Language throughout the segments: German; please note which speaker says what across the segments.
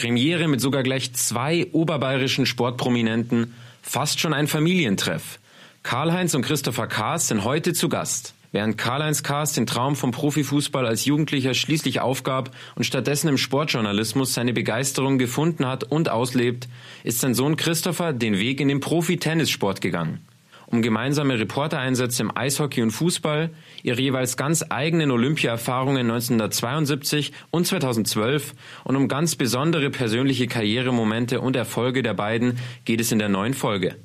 Speaker 1: Premiere mit sogar gleich zwei oberbayerischen Sportprominenten, fast schon ein Familientreff. Karl-Heinz und Christopher Kaas sind heute zu Gast. Während Karl-Heinz Kaas den Traum vom Profifußball als Jugendlicher schließlich aufgab und stattdessen im Sportjournalismus seine Begeisterung gefunden hat und auslebt, ist sein Sohn Christopher den Weg in den Profi-Tennissport gegangen um gemeinsame Reportereinsätze im Eishockey und Fußball, ihre jeweils ganz eigenen Olympia-Erfahrungen 1972 und 2012 und um ganz besondere persönliche Karrieremomente und Erfolge der beiden geht es in der neuen Folge.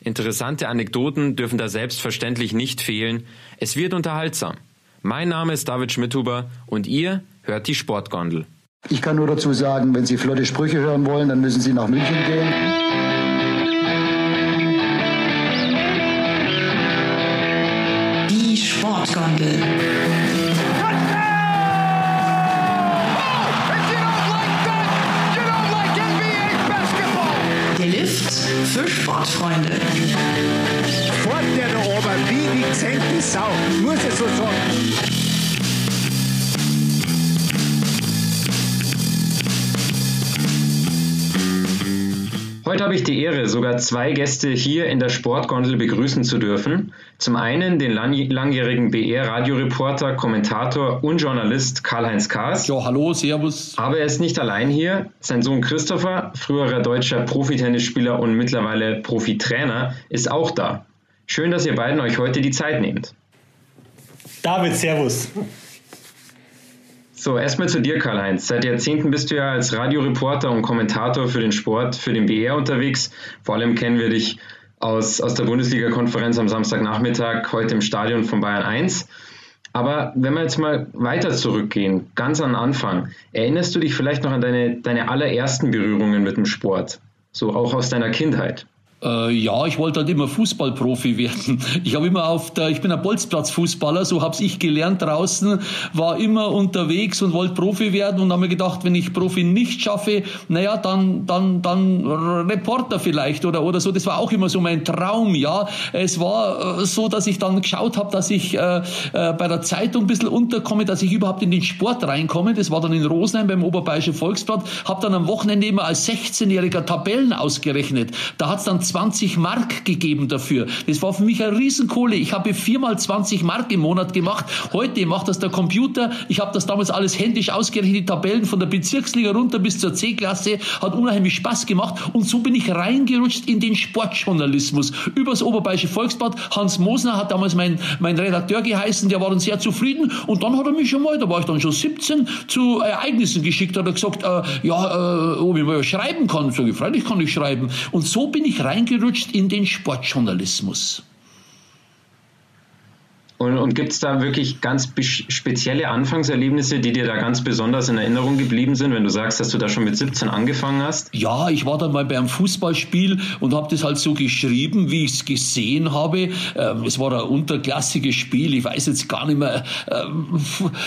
Speaker 1: Interessante Anekdoten dürfen da selbstverständlich nicht fehlen. Es wird unterhaltsam. Mein Name ist David Schmidhuber und ihr hört die Sportgondel.
Speaker 2: Ich kann nur dazu sagen, wenn Sie flotte Sprüche hören wollen, dann müssen Sie nach München gehen.
Speaker 3: Sportgondel. Der Lift für Sportfreunde.
Speaker 4: Fort der da oben, wie die gesenkte Sau, muss ich so sagen.
Speaker 1: Heute habe ich die Ehre, sogar zwei Gäste hier in der Sportgondel begrüßen zu dürfen. Zum einen den langjährigen BR-Radioreporter, Kommentator und Journalist Karl-Heinz Kaas.
Speaker 5: Ja, hallo, servus.
Speaker 1: Aber er ist nicht allein hier. Sein Sohn Christopher, früherer deutscher Profitennisspieler und mittlerweile Profitrainer, ist auch da. Schön, dass ihr beiden euch heute die Zeit nehmt.
Speaker 5: David, servus.
Speaker 1: So, erstmal zu dir, Karl-Heinz. Seit Jahrzehnten bist du ja als Radioreporter und Kommentator für den Sport, für den BR unterwegs. Vor allem kennen wir dich aus, aus der Bundesliga-Konferenz am Samstagnachmittag, heute im Stadion von Bayern 1. Aber wenn wir jetzt mal weiter zurückgehen, ganz am Anfang, erinnerst du dich vielleicht noch an deine, deine allerersten Berührungen mit dem Sport? So auch aus deiner Kindheit?
Speaker 5: Äh, ja, ich wollte halt immer Fußballprofi werden. Ich habe immer auf der, ich bin ein Bolzplatzfußballer, so hab's ich gelernt draußen, war immer unterwegs und wollte Profi werden und habe mir gedacht, wenn ich Profi nicht schaffe, naja, dann, dann, dann Reporter vielleicht oder, oder so. Das war auch immer so mein Traum, ja. Es war äh, so, dass ich dann geschaut habe, dass ich äh, äh, bei der Zeitung ein bisschen unterkomme, dass ich überhaupt in den Sport reinkomme. Das war dann in Rosenheim beim Oberbayerischen Volksblatt. Habe dann am Wochenende immer als 16-jähriger Tabellen ausgerechnet. Da hat's dann 20 Mark gegeben dafür. Das war für mich eine Riesenkohle. Ich habe viermal 20 Mark im Monat gemacht. Heute macht das der Computer. Ich habe das damals alles händisch ausgerechnet, die Tabellen von der Bezirksliga runter bis zur C-Klasse. Hat unheimlich Spaß gemacht. Und so bin ich reingerutscht in den Sportjournalismus. Übers Oberbayerische Volksblatt. Hans Mosner hat damals mein, mein Redakteur geheißen. Der war dann sehr zufrieden. Und dann hat er mich schon mal, da war ich dann schon 17, zu Ereignissen geschickt. Hat er gesagt, äh, ja, äh, ob ich mal schreiben kann. So, freilich kann ich schreiben. Und so bin ich reingerutscht reingerutscht in den Sportjournalismus.
Speaker 1: Und, und gibt es da wirklich ganz spezielle Anfangserlebnisse, die dir da ganz besonders in Erinnerung geblieben sind, wenn du sagst, dass du da schon mit 17 angefangen hast?
Speaker 5: Ja, ich war dann mal beim Fußballspiel und habe das halt so geschrieben, wie ich es gesehen habe. Ähm, es war ein unterklassiges Spiel, ich weiß jetzt gar nicht mehr. Ähm,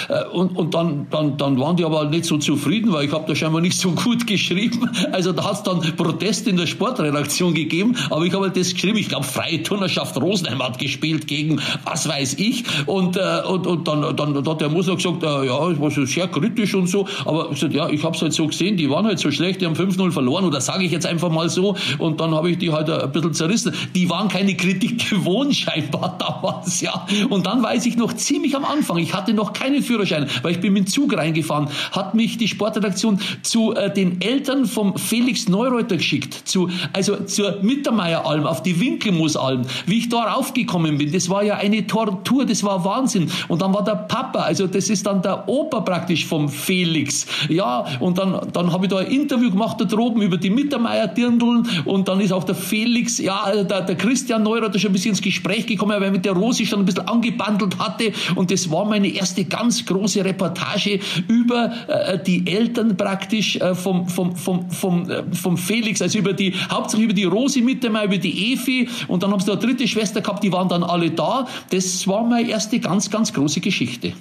Speaker 5: äh, und und dann, dann, dann waren die aber nicht so zufrieden, weil ich habe da scheinbar nicht so gut geschrieben. Also da hat es dann Protest in der Sportredaktion gegeben, aber ich habe halt das geschrieben. Ich glaube, Freie Turnerschaft Rosenheim hat gespielt gegen was weiß ich ich. Und, äh, und, und dann, dann, dann hat der Musler gesagt, äh, ja, ich war so sehr kritisch und so. Aber gesagt, ja, ich habe es halt so gesehen, die waren halt so schlecht, die haben 5-0 verloren. Oder sage ich jetzt einfach mal so. Und dann habe ich die halt ein bisschen zerrissen. Die waren keine Kritik gewohnt scheinbar damals, ja. Und dann weiß ich noch ziemlich am Anfang, ich hatte noch keinen Führerschein, weil ich bin mit dem Zug reingefahren, hat mich die Sportredaktion zu äh, den Eltern vom Felix Neureuter geschickt, zu, also zur Mittermeieralm, auf die Winkelmusalm. Wie ich da raufgekommen bin, das war ja eine Tortur Tour, das war Wahnsinn. Und dann war der Papa, also das ist dann der Opa praktisch vom Felix. Ja, und dann, dann habe ich da ein Interview gemacht da droben über die Mittermeier-Dirndeln und dann ist auch der Felix, ja, der, der Christian Neurath schon ein bisschen ins Gespräch gekommen, weil er mit der Rosi schon ein bisschen angebandelt hatte und das war meine erste ganz große Reportage über äh, die Eltern praktisch äh, vom, vom, vom, vom, äh, vom Felix, also über die, hauptsächlich über die Rosi Mittermeier, über die Efi und dann haben sie da eine dritte Schwester gehabt, die waren dann alle da. Das war meine erste ganz, ganz große Geschichte.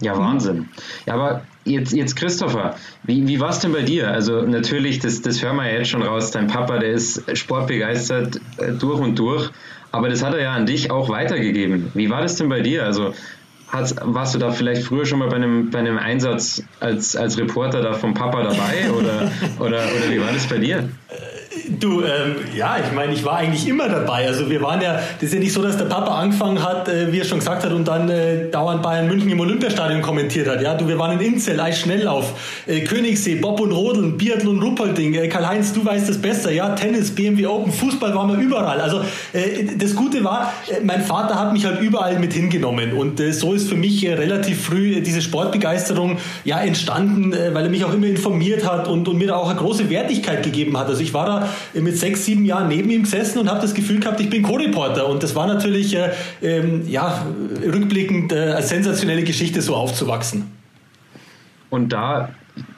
Speaker 1: Ja, Wahnsinn. Ja, aber jetzt, jetzt Christopher, wie, wie war es denn bei dir? Also natürlich, das, das hören wir ja jetzt schon raus, dein Papa, der ist sportbegeistert äh, durch und durch, aber das hat er ja an dich auch weitergegeben. Wie war das denn bei dir? Also Hast, warst du da vielleicht früher schon mal bei einem, bei einem Einsatz als, als Reporter da vom Papa dabei oder, oder, oder wie war das bei dir?
Speaker 6: Du, ähm, ja, ich meine, ich war eigentlich immer dabei. Also wir waren ja, das ist ja nicht so, dass der Papa angefangen hat, äh, wie er schon gesagt hat, und dann äh, dauernd Bayern München im Olympiastadion kommentiert hat. Ja, du, wir waren in Inzell, Eisschnelllauf, äh, Königssee, Bob und Rodeln, Biathlon, Ruppolding, äh, Karl-Heinz, du weißt das besser, ja, Tennis, BMW Open, Fußball waren wir überall. Also äh, das Gute war, äh, mein Vater hat mich halt überall mit hingenommen und äh, so ist für mich äh, relativ früh diese Sportbegeisterung ja entstanden, weil er mich auch immer informiert hat und, und mir da auch eine große Wertigkeit gegeben hat. Also ich war da mit sechs, sieben Jahren neben ihm gesessen und habe das Gefühl gehabt, ich bin Co-Reporter. Und das war natürlich äh, ähm, ja, rückblickend äh, als sensationelle Geschichte, so aufzuwachsen.
Speaker 1: Und da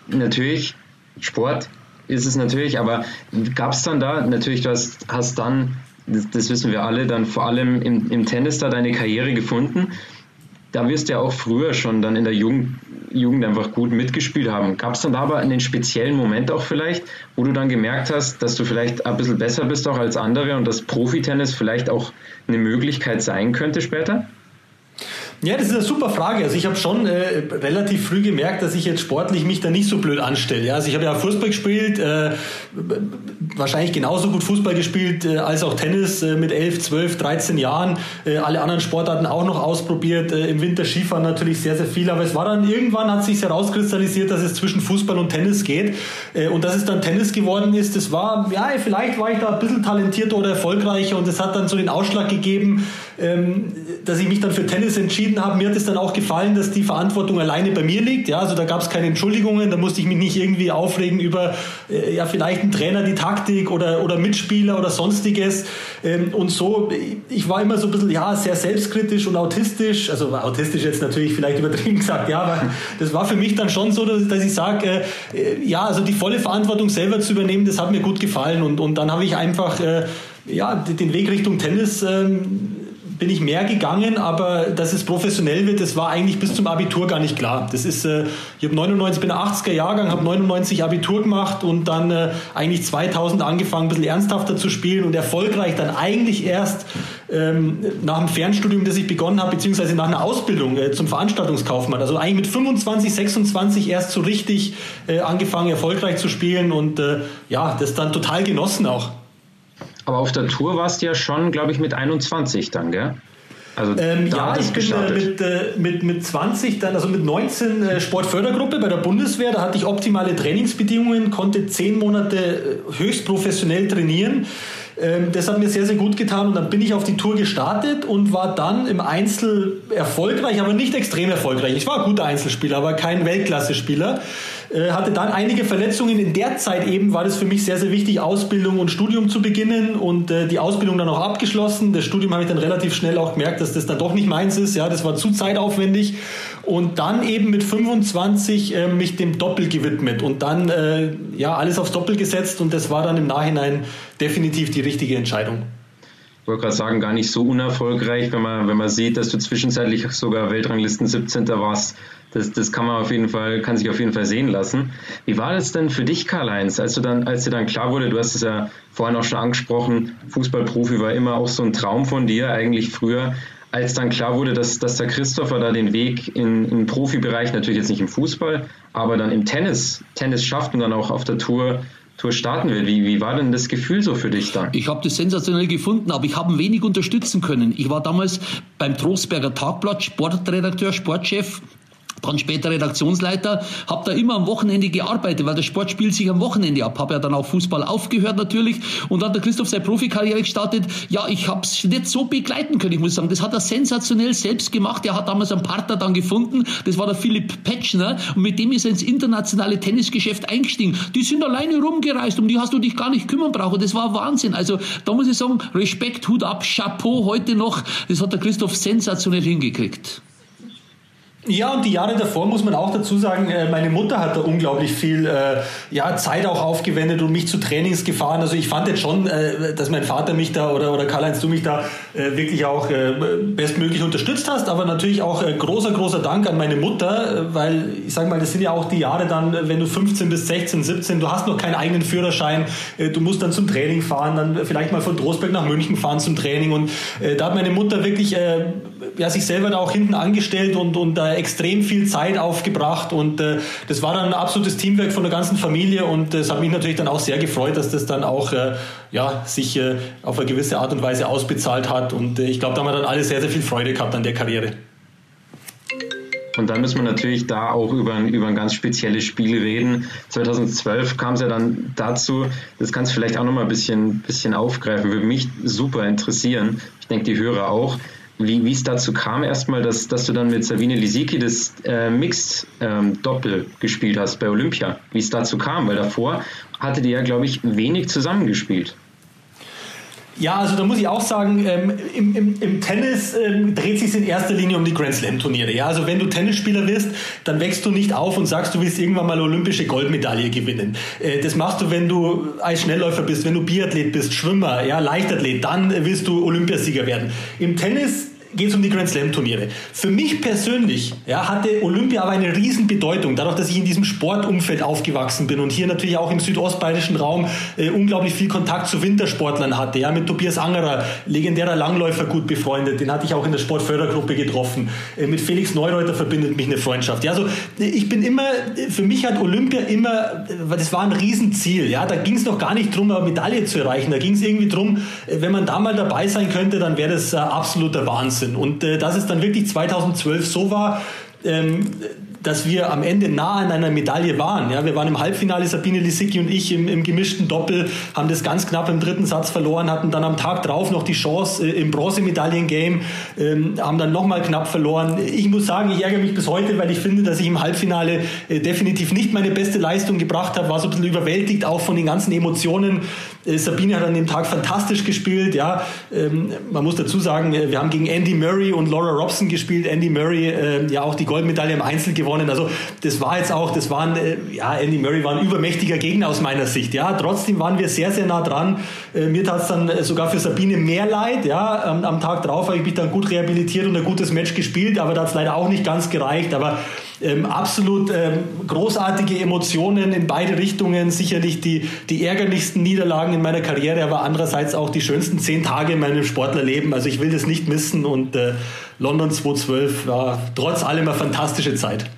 Speaker 1: natürlich, Sport ist es natürlich, aber gab es dann da, natürlich, du hast, hast dann, das, das, wissen wir alle, dann vor allem im, im Tennis da deine Karriere gefunden. Da wirst du ja auch früher schon dann in der Jugend Jugend einfach gut mitgespielt haben. Gab es dann da aber einen speziellen Moment auch vielleicht, wo du dann gemerkt hast, dass du vielleicht ein bisschen besser bist auch als andere und dass Profitennis vielleicht auch eine Möglichkeit sein könnte später?
Speaker 6: Ja, das ist eine super Frage. Also ich habe schon äh, relativ früh gemerkt, dass ich jetzt sportlich mich da nicht so blöd anstelle. Ja, also ich habe ja Fußball gespielt, äh, wahrscheinlich genauso gut Fußball gespielt äh, als auch Tennis äh, mit 11, 12, 13 Jahren. Äh, alle anderen Sportarten auch noch ausprobiert. Äh, Im Winter Skifahren natürlich sehr, sehr viel. Aber es war dann irgendwann hat sich herauskristallisiert, dass es zwischen Fußball und Tennis geht. Und dass es dann Tennis geworden ist, das war, ja, vielleicht war ich da ein bisschen talentierter oder erfolgreicher und es hat dann so den Ausschlag gegeben, ähm, dass ich mich dann für Tennis entschieden habe. Mir hat es dann auch gefallen, dass die Verantwortung alleine bei mir liegt. Ja, also da gab es keine Entschuldigungen, da musste ich mich nicht irgendwie aufregen über äh, ja vielleicht einen Trainer, die Taktik oder, oder Mitspieler oder sonstiges. Ähm, und so, ich war immer so ein bisschen ja sehr selbstkritisch und autistisch. Also autistisch jetzt natürlich vielleicht übertrieben gesagt, ja, aber das war für mich dann schon so, dass, dass ich sage, äh, ja, also die volle Verantwortung selber zu übernehmen, das hat mir gut gefallen. Und, und dann habe ich einfach äh, ja, den Weg Richtung Tennis ähm, bin ich mehr gegangen, aber dass es professionell wird, das war eigentlich bis zum Abitur gar nicht klar. Das ist, äh, ich habe 99, bin 80er Jahrgang, habe 99 Abitur gemacht und dann äh, eigentlich 2000 angefangen, ein bisschen ernsthafter zu spielen und erfolgreich dann eigentlich erst ähm, nach dem Fernstudium, das ich begonnen habe, beziehungsweise nach einer Ausbildung äh, zum Veranstaltungskaufmann. Also eigentlich mit 25, 26 erst so richtig äh, angefangen, erfolgreich zu spielen und äh, ja, das dann total genossen auch.
Speaker 1: Aber auf der Tour warst du ja schon, glaube ich, mit 21 dann, gell?
Speaker 6: Also ähm, ja, ich bin äh, mit, äh, mit, mit 20, dann, also mit 19 äh, Sportfördergruppe bei der Bundeswehr. Da hatte ich optimale Trainingsbedingungen, konnte zehn Monate höchst professionell trainieren. Ähm, das hat mir sehr, sehr gut getan und dann bin ich auf die Tour gestartet und war dann im Einzel erfolgreich, aber nicht extrem erfolgreich. Ich war ein guter Einzelspieler, aber kein Weltklasse-Spieler. Äh, hatte dann einige Verletzungen. In der Zeit eben war das für mich sehr, sehr wichtig, Ausbildung und Studium zu beginnen und äh, die Ausbildung dann auch abgeschlossen. Das Studium habe ich dann relativ schnell auch gemerkt, dass das dann doch nicht meins ist. Ja, das war zu zeitaufwendig. Und dann eben mit 25 äh, mich dem Doppel gewidmet und dann äh, ja alles aufs Doppel gesetzt und das war dann im Nachhinein definitiv die richtige Entscheidung.
Speaker 1: Ich wollte gerade sagen, gar nicht so unerfolgreich, wenn man, wenn man sieht, dass du zwischenzeitlich sogar Weltranglisten 17. warst. Das, das kann man auf jeden Fall, kann sich auf jeden Fall sehen lassen. Wie war das denn für dich, Karl-Heinz, als du dann, als dir dann klar wurde, du hast es ja vorhin auch schon angesprochen, Fußballprofi war immer auch so ein Traum von dir, eigentlich früher als dann klar wurde, dass, dass der Christopher da den Weg in, in den Profibereich, natürlich jetzt nicht im Fußball, aber dann im Tennis, Tennis schafft und dann auch auf der Tour Tour starten will. Wie, wie war denn das Gefühl so für dich da?
Speaker 5: Ich habe das sensationell gefunden, aber ich habe wenig unterstützen können. Ich war damals beim Trostberger Tagblatt Sportredakteur, Sportchef dann später Redaktionsleiter, habe da immer am Wochenende gearbeitet, weil der Sport spielt sich am Wochenende ab. Habe ja dann auch Fußball aufgehört natürlich und dann hat der Christoph seine Profikarriere gestartet. Ja, ich habe es nicht so begleiten können, ich muss sagen. Das hat er sensationell selbst gemacht. Er hat damals einen Partner dann gefunden, das war der Philipp Petschner und mit dem ist er ins internationale Tennisgeschäft eingestiegen. Die sind alleine rumgereist, um die hast du dich gar nicht kümmern brauchen. Das war Wahnsinn. Also da muss ich sagen, Respekt, Hut ab, Chapeau heute noch. Das hat der Christoph sensationell hingekriegt.
Speaker 6: Ja, und die Jahre davor muss man auch dazu sagen, äh, meine Mutter hat da unglaublich viel äh, ja, Zeit auch aufgewendet und mich zu Trainings gefahren. Also ich fand jetzt schon, äh, dass mein Vater mich da oder, oder Karl-Heinz, du mich da äh, wirklich auch äh, bestmöglich unterstützt hast. Aber natürlich auch äh, großer, großer Dank an meine Mutter, weil ich sage mal, das sind ja auch die Jahre dann, wenn du 15 bis 16, 17, du hast noch keinen eigenen Führerschein, du musst dann zum Training fahren, dann vielleicht mal von Trostberg nach München fahren zum Training. Und da hat meine Mutter wirklich ja, sich selber da auch hinten angestellt und, und da extrem viel Zeit aufgebracht und äh, das war dann ein absolutes Teamwork von der ganzen Familie und es hat mich natürlich dann auch sehr gefreut, dass das dann auch äh, ja, sich äh, auf eine gewisse Art und Weise ausbezahlt hat und äh, ich glaube, da haben wir dann alle sehr, sehr viel Freude gehabt an der Karriere.
Speaker 1: Und dann müssen wir natürlich da auch über ein, über ein ganz spezielles Spiel reden. 2012 kam es ja dann dazu, das kannst du vielleicht auch nochmal ein bisschen, bisschen aufgreifen, würde mich super interessieren. Ich denke, die Hörer auch wie es dazu kam erstmal, dass, dass du dann mit Sabine Lisicki das äh, Mixed-Doppel ähm, gespielt hast bei Olympia. Wie es dazu kam, weil davor hatte die ja, glaube ich, wenig zusammengespielt.
Speaker 6: Ja, also da muss ich auch sagen, ähm, im, im, im, Tennis ähm, dreht sich in erster Linie um die Grand Slam Turniere. Ja, also wenn du Tennisspieler wirst, dann wächst du nicht auf und sagst, du willst irgendwann mal olympische Goldmedaille gewinnen. Äh, das machst du, wenn du als Schnellläufer bist, wenn du Biathlet bist, Schwimmer, ja, Leichtathlet, dann willst du Olympiasieger werden. Im Tennis geht es um die Grand Slam Turniere. Für mich persönlich ja, hatte Olympia aber eine Riesenbedeutung, dadurch, dass ich in diesem Sportumfeld aufgewachsen bin und hier natürlich auch im südostbayerischen Raum äh, unglaublich viel Kontakt zu Wintersportlern hatte. Ja, mit Tobias Angerer, legendärer Langläufer, gut befreundet, den hatte ich auch in der Sportfördergruppe getroffen. Äh, mit Felix Neureuter verbindet mich eine Freundschaft. Ja, also äh, ich bin immer, für mich hat Olympia immer, äh, das war ein Riesenziel. Ja, da ging es noch gar nicht darum, eine Medaille zu erreichen. Da ging es irgendwie darum, äh, wenn man da mal dabei sein könnte, dann wäre das äh, absoluter Wahnsinn. Wahnsinn. Und äh, dass es dann wirklich 2012 so war, ähm, dass wir am Ende nah an einer Medaille waren. Ja, wir waren im Halbfinale, Sabine Lisicki und ich im, im, gemischten Doppel, haben das ganz knapp im dritten Satz verloren, hatten dann am Tag drauf noch die Chance äh, im Bronzemedaillengame, ähm, haben dann nochmal knapp verloren. Ich muss sagen, ich ärgere mich bis heute, weil ich finde, dass ich im Halbfinale äh, definitiv nicht meine beste Leistung gebracht habe, war so ein bisschen überwältigt, auch von den ganzen Emotionen. Äh, Sabine hat an dem Tag fantastisch gespielt. Ja, ähm, man muss dazu sagen, äh, wir haben gegen Andy Murray und Laura Robson gespielt. Andy Murray äh, ja auch die Goldmedaille im Einzel gewonnen. Also das war jetzt auch, das waren, äh, ja, Andy Murray war ein übermächtiger Gegner aus meiner Sicht. Ja, trotzdem waren wir sehr, sehr nah dran. Äh, mir tat es dann äh, sogar für Sabine mehr leid. Ja, am, am Tag drauf habe ich mich dann gut rehabilitiert und ein gutes Match gespielt, aber da hat es leider auch nicht ganz gereicht. Aber ähm, absolut ähm, großartige Emotionen in beide Richtungen. Sicherlich die, die ärgerlichsten Niederlagen in meiner Karriere, aber andererseits auch die schönsten zehn Tage in meinem Sportlerleben. Also ich will das nicht missen und äh, London 2012 war trotz allem eine fantastische Zeit.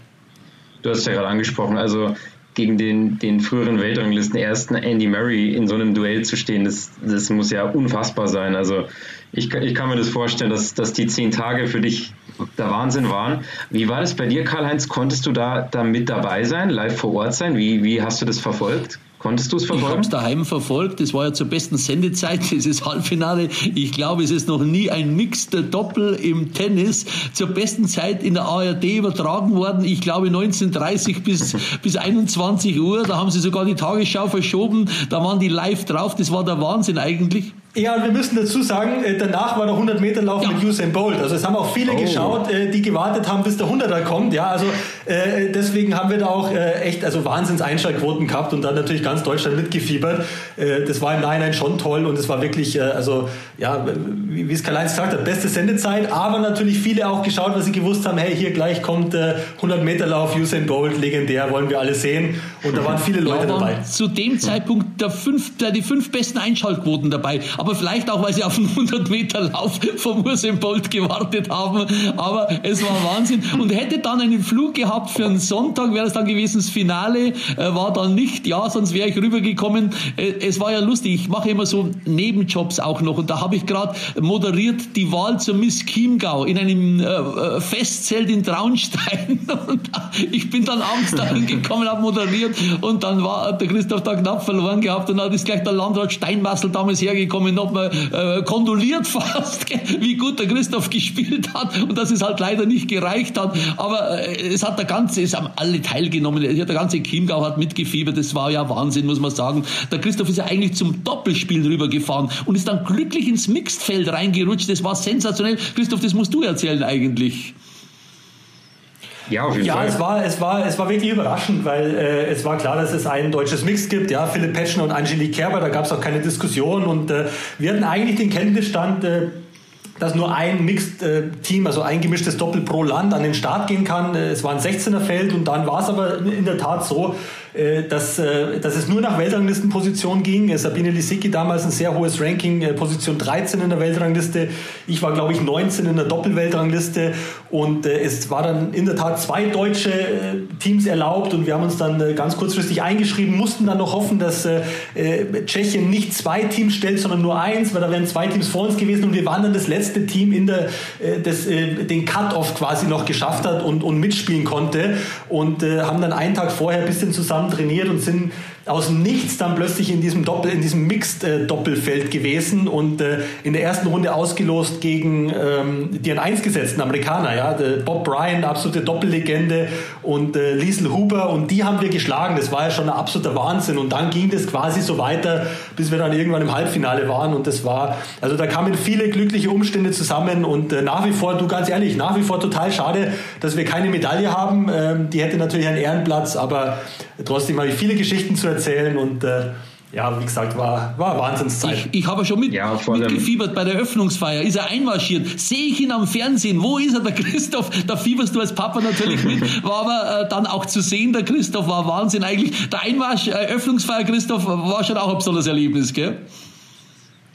Speaker 1: Du hast ja gerade angesprochen, also gegen den, den früheren Weltranglisten ersten Andy Murray in so einem Duell zu stehen, das, das muss ja unfassbar sein. Also ich, ich kann mir das vorstellen, dass, dass die zehn Tage für dich der Wahnsinn waren. Wie war das bei dir, Karl-Heinz? Konntest du da, da mit dabei sein, live vor Ort sein? Wie, wie hast du das verfolgt? Konntest du es verfolgen?
Speaker 5: Ich habe es daheim verfolgt. Das war ja zur besten Sendezeit, dieses Halbfinale. Ich glaube, es ist noch nie ein mixter Doppel im Tennis zur besten Zeit in der ARD übertragen worden. Ich glaube 1930 bis, bis 21 Uhr. Da haben sie sogar die Tagesschau verschoben. Da waren die live drauf. Das war der Wahnsinn eigentlich.
Speaker 6: Ja, und wir müssen dazu sagen, äh, danach war der 100 Meter Lauf ja. mit Usain Bolt. Also es haben auch viele oh. geschaut, äh, die gewartet haben, bis der 100er kommt. Ja, also äh, deswegen haben wir da auch echt also Wahnsinns Einschaltquoten gehabt und dann natürlich ganz Deutschland mitgefiebert. Das war im Nachhinein schon toll und es war wirklich also ja, wie es Karl-Heinz gesagt hat, beste Sendezeit, aber natürlich viele auch geschaut, weil sie gewusst haben, hey, hier gleich kommt 100 Meter Lauf Usain Bolt, legendär, wollen wir alle sehen und da waren viele Leute ja, dabei.
Speaker 5: Zu dem Zeitpunkt der fünf, der, die fünf besten Einschaltquoten dabei. Aber aber vielleicht auch, weil sie auf einen 100 Meter Lauf vom Usain Bolt gewartet haben. Aber es war Wahnsinn. Und hätte dann einen Flug gehabt für einen Sonntag, wäre es dann gewesen, das Finale äh, war dann nicht. Ja, sonst wäre ich rübergekommen. Äh, es war ja lustig. Ich mache immer so Nebenjobs auch noch. Und da habe ich gerade moderiert die Wahl zur Miss Chiemgau in einem äh, Festzelt in Traunstein. Und ich bin dann abends dahin gekommen, habe moderiert und dann war der Christoph da knapp verloren gehabt und dann ist gleich der Landrat Steinmassel damals hergekommen nochmal äh, kondoliert fast, wie gut der Christoph gespielt hat und dass es halt leider nicht gereicht hat. Aber äh, es hat der ganze, es haben alle teilgenommen. Der ganze Chiemgau hat mitgefiebert. Das war ja Wahnsinn, muss man sagen. Der Christoph ist ja eigentlich zum Doppelspiel rübergefahren und ist dann glücklich ins Mixedfeld reingerutscht. Das war sensationell. Christoph, das musst du erzählen eigentlich.
Speaker 6: Ja, auf jeden ja, Fall. Es war, es, war, es war wirklich überraschend, weil äh, es war klar, dass es ein deutsches Mix gibt. Ja, Philipp Petschner und Angelique Kerber, da gab es auch keine Diskussion. Und äh, wir hatten eigentlich den Kenntnisstand, äh, dass nur ein Mixed-Team, also ein gemischtes Doppel pro Land an den Start gehen kann. Es war ein 16er-Feld und dann war es aber in der Tat so, äh, dass, äh, dass es nur nach Weltranglistenposition ging. Äh, Sabine Lisicki damals ein sehr hohes Ranking, Position 13 in der Weltrangliste. Ich war, glaube ich, 19 in der Doppelweltrangliste. Und es war dann in der Tat zwei deutsche Teams erlaubt und wir haben uns dann ganz kurzfristig eingeschrieben, mussten dann noch hoffen, dass Tschechien nicht zwei Teams stellt, sondern nur eins, weil da wären zwei Teams vor uns gewesen und wir waren dann das letzte Team, in der, das den Cut-Off quasi noch geschafft hat und, und mitspielen konnte und haben dann einen Tag vorher ein bisschen zusammen zusammen trainiert und sind aus dem Nichts dann plötzlich in diesem Doppel, in diesem Mixed-Doppelfeld gewesen und äh, in der ersten Runde ausgelost gegen ähm, die an 1 gesetzten Amerikaner, ja, Bob Bryan, absolute Doppellegende und äh, Liesel Huber und die haben wir geschlagen. Das war ja schon ein absoluter Wahnsinn. Und dann ging das quasi so weiter, bis wir dann irgendwann im Halbfinale waren. Und das war, also da kamen viele glückliche Umstände zusammen. Und äh, nach wie vor, du ganz ehrlich, nach wie vor total schade, dass wir keine Medaille haben. Ähm, die hätte natürlich einen Ehrenplatz, aber trotzdem habe ich viele Geschichten zu erzählen erzählen und äh, ja, wie gesagt, war, war Wahnsinnszeit.
Speaker 5: Ich, ich habe schon mit, ja, mitgefiebert bei der Öffnungsfeier. Ist er einmarschiert? Sehe ich ihn am Fernsehen? Wo ist er, der Christoph? Da fieberst du als Papa natürlich mit. War aber äh, dann auch zu sehen, der Christoph war Wahnsinn. Eigentlich, der Einmarsch, äh, Öffnungsfeier, Christoph, war schon auch ein besonderes Erlebnis, gell?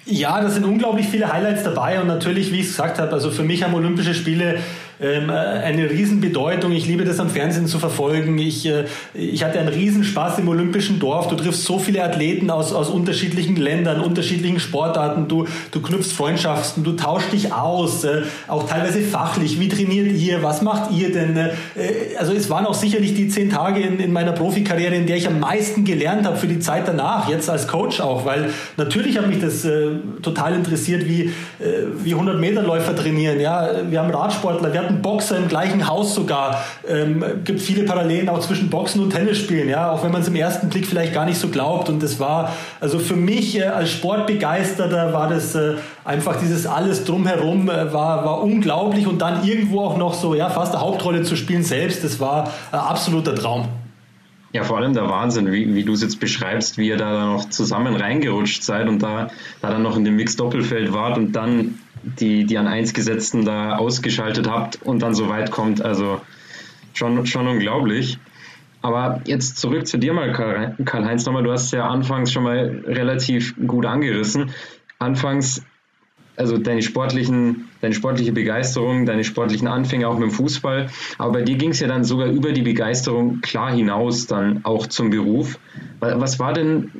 Speaker 6: Ja, da sind unglaublich viele Highlights dabei und natürlich, wie ich es gesagt habe, also für mich haben Olympische Spiele ähm, äh, eine Riesenbedeutung. Ich liebe das am Fernsehen zu verfolgen. Ich, äh, ich hatte einen Riesenspaß im Olympischen Dorf. Du triffst so viele Athleten aus, aus unterschiedlichen Ländern, unterschiedlichen Sportarten. Du, du knüpfst Freundschaften, du tauschst dich aus, äh, auch teilweise fachlich. Wie trainiert ihr? Was macht ihr denn? Also es waren auch sicherlich die zehn Tage in, in meiner Profikarriere, in der ich am meisten gelernt habe für die Zeit danach, jetzt als Coach auch, weil natürlich hat mich das total interessiert, wie, wie 100 Meter Läufer trainieren. Ja, wir haben Radsportler, wir hatten hatten Boxer im gleichen Haus sogar. Ähm, gibt viele Parallelen auch zwischen Boxen und Tennisspielen, ja, auch wenn man es im ersten Blick vielleicht gar nicht so glaubt. Und das war, also für mich äh, als Sportbegeisterter war das äh, einfach dieses alles drumherum äh, war, war unglaublich und dann irgendwo auch noch so, ja, fast eine Hauptrolle zu spielen selbst, das war ein absoluter Traum.
Speaker 1: Ja, vor allem der Wahnsinn, wie, wie du es jetzt beschreibst, wie ihr da noch zusammen reingerutscht seid und da, da dann noch in dem Mix-Doppelfeld wart und dann die, die an eins gesetzten da ausgeschaltet habt und dann so weit kommt. Also schon, schon unglaublich. Aber jetzt zurück zu dir mal, Karl-Heinz, nochmal. Du hast ja anfangs schon mal relativ gut angerissen. Anfangs, also deine sportlichen, deine sportliche Begeisterung, deine sportlichen Anfänge auch mit dem Fußball. Aber bei dir ging es ja dann sogar über die Begeisterung klar hinaus dann auch zum Beruf. Was war denn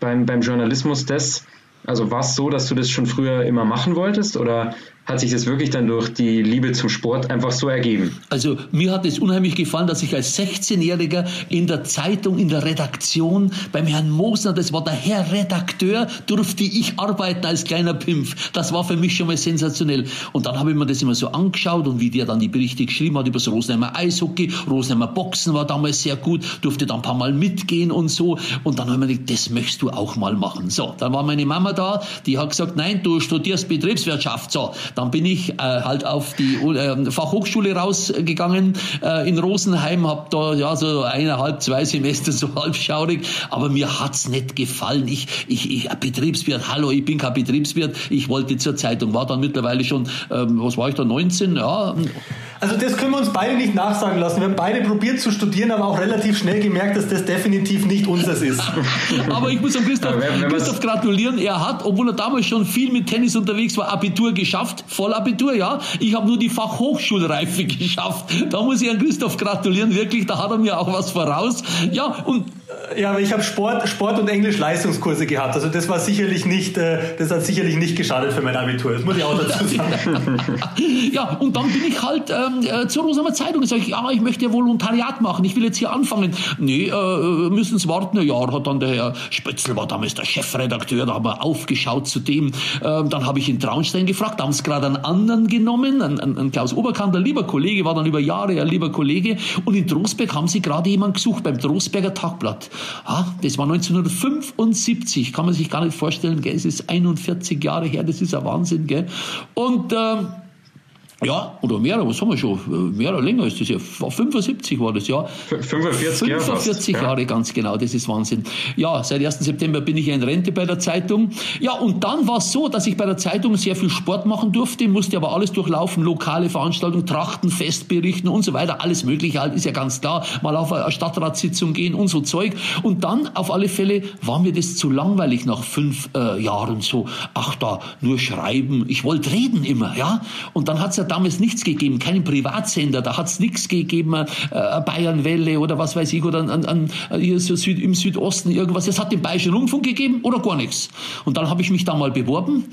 Speaker 1: beim, beim Journalismus das, also war es so, dass du das schon früher immer machen wolltest oder hat sich das wirklich dann durch die Liebe zum Sport einfach so ergeben?
Speaker 5: Also mir hat es unheimlich gefallen, dass ich als 16-Jähriger in der Zeitung, in der Redaktion beim Herrn Mosner, das war der Herr Redakteur, durfte ich arbeiten als kleiner Pimpf. Das war für mich schon mal sensationell. Und dann habe ich mir das immer so angeschaut und wie der dann die Berichte geschrieben hat über das Rosenheimer Eishockey, Rosenheimer Boxen war damals sehr gut, durfte dann ein paar Mal mitgehen und so. Und dann habe ich mir gedacht, das möchtest du auch mal machen. So, dann war meine Mama da, die hat gesagt, nein, du studierst Betriebswirtschaft. So, dann bin ich äh, halt auf die äh, Fachhochschule rausgegangen äh, in Rosenheim, habe da ja so eineinhalb, zwei Semester so halbschaurig, aber mir hat's nicht gefallen. Ich, ich, ich Betriebswirt, hallo, ich bin kein Betriebswirt, ich wollte zur Zeitung, war dann mittlerweile schon, ähm, was war ich da, 19, ja.
Speaker 6: Also das können wir uns beide nicht nachsagen lassen. Wir haben beide probiert zu studieren, aber auch relativ schnell gemerkt, dass das definitiv nicht unseres ist.
Speaker 5: aber ich muss dem Christoph, Christoph gratulieren. Er hat, obwohl er damals schon viel mit Tennis unterwegs war, Abitur geschafft. Vollabitur, ja. Ich habe nur die Fachhochschulreife geschafft. Da muss ich an Christoph gratulieren, wirklich. Da hat er mir auch was voraus. Ja, und
Speaker 6: ja, aber ich habe Sport, Sport und Englisch Leistungskurse gehabt. Also das war sicherlich nicht, äh, das hat sicherlich nicht geschadet für mein Abitur. Das muss ich auch dazu sagen.
Speaker 5: ja, und dann bin ich halt ähm, äh, zur Rosamer Zeitung. Sag ich, ja, ich möchte ja Volontariat machen. Ich will jetzt hier anfangen. Nee, äh, müssen Sie warten. Ein Jahr hat dann der Herr Spötzl war damals der Chefredakteur. Da haben wir aufgeschaut zu dem. Ähm, dann habe ich in Traunstein gefragt. Da haben sie gerade einen anderen genommen, einen, einen Klaus Oberkamp, ein lieber Kollege, war dann über Jahre ein lieber Kollege. Und in Trostberg haben sie gerade jemanden gesucht beim Trostberger Tagblatt. Ah, das war 1975, kann man sich gar nicht vorstellen, gell? es ist 41 Jahre her, das ist ein Wahnsinn. Gell? Und äh, Ja, oder mehr, was haben wir schon? Mehr oder länger ist das ja. 75 war das, ja.
Speaker 1: 45,
Speaker 5: 45 Jahre, ja. ganz genau, das ist Wahnsinn. Ja, seit 1. September bin ich in Rente bei der Zeitung. Ja, und dann war es so, dass ich bei der Zeitung sehr viel Sport machen durfte, musste aber alles durchlaufen, lokale Veranstaltungen, Trachtenfest berichten und so weiter, alles mögliche halt, ist ja ganz klar, mal auf eine Stadtratssitzung gehen und so Zeug. Und dann, auf alle Fälle, war mir das zu langweilig nach fünf äh, Jahren so. Ach da, nur schreiben, ich wollte reden immer, ja. Und dann hat's ja damals nichts gegeben, keinen Privatsender, da hat es nichts gegeben, äh, Bayernwelle oder was weiß ich, oder an, an, hier so Süd, im Südosten irgendwas. Es hat den Bayerischen Rundfunk gegeben oder gar nichts. Und dann habe ich mich da mal beworben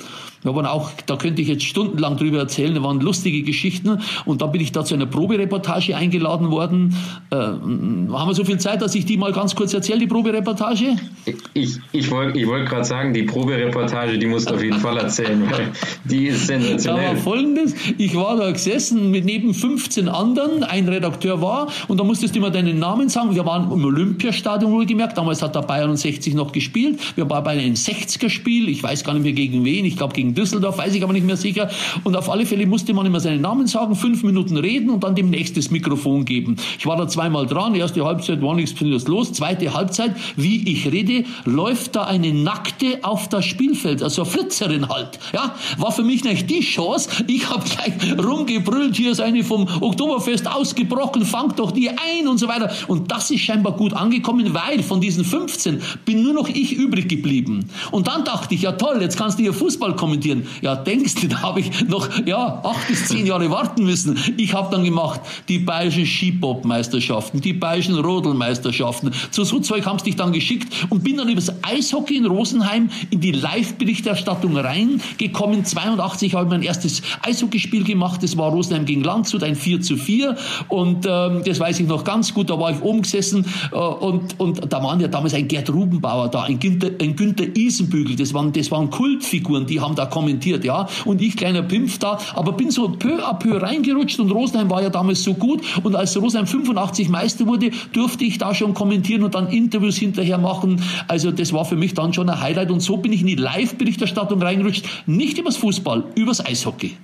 Speaker 5: wir waren auch, da könnte ich jetzt stundenlang drüber erzählen, da waren lustige Geschichten. Und dann bin ich da zu einer Probereportage eingeladen worden. Äh, haben wir so viel Zeit, dass ich die mal ganz kurz erzähle, die Probereportage?
Speaker 1: Ich, ich wollte ich wollt gerade sagen, die Probereportage, die musst du auf jeden Fall erzählen, weil die ist sensationell.
Speaker 5: Da war folgendes, ich war da gesessen mit neben 15 anderen, ein Redakteur war, und da musstest du immer deinen Namen sagen. Wir waren im Olympiastadion wohlgemerkt, damals hat der Bayern 60 noch gespielt. Wir waren bei einem 60er-Spiel, ich weiß gar nicht mehr gegen wen, ich glaube gegen gegen Düsseldorf, weiß ich aber nicht mehr sicher. Und auf alle Fälle musste man immer seinen Namen sagen, fünf Minuten reden und dann dem nächstes Mikrofon geben. Ich war da zweimal dran, erste Halbzeit war nichts los, zweite Halbzeit, wie ich rede, läuft da eine Nackte auf das Spielfeld, also eine Flitzerin halt. Ja, war für mich nicht die Chance. Ich habe gleich rumgebrüllt, hier ist eine vom Oktoberfest ausgebrochen, fangt doch die ein und so weiter. Und das ist scheinbar gut angekommen, weil von diesen 15 bin nur noch ich übrig geblieben. Und dann dachte ich, ja toll, jetzt kannst du hier Fußball kommentieren kommentieren. Ja, denkst du, da habe ich noch ja, acht bis zehn Jahre warten müssen. Ich habe dann gemacht die bayerischen Skipop-Meisterschaften, die bayerischen Rodelmeisterschaften. Zu so Zeug haben sie dich dann geschickt und bin dann übers Eishockey in Rosenheim in die Live-Berichterstattung reingekommen. 82 habe ich mein erstes Eishockeyspiel gemacht. Das war Rosenheim gegen Landshut, ein 4 zu 4. Und ähm, das weiß ich noch ganz gut. Da war ich oben gesessen äh, und, und da waren ja damals ein Gerd Rubenbauer da, ein Günther, ein Günther Isenbügel. Das waren, das waren Kultfiguren, die haben da kommentiert, ja. Und ich, kleiner Pimpf da, aber bin so peu à peu reingerutscht und Rosenheim war ja damals so gut. Und als Rosenheim 85 Meister wurde, durfte ich da schon kommentieren und dann Interviews hinterher machen. Also das war für mich dann schon ein Highlight. Und so bin ich in die Live-Berichterstattung reingerutscht. Nicht übers Fußball, übers Eishockey.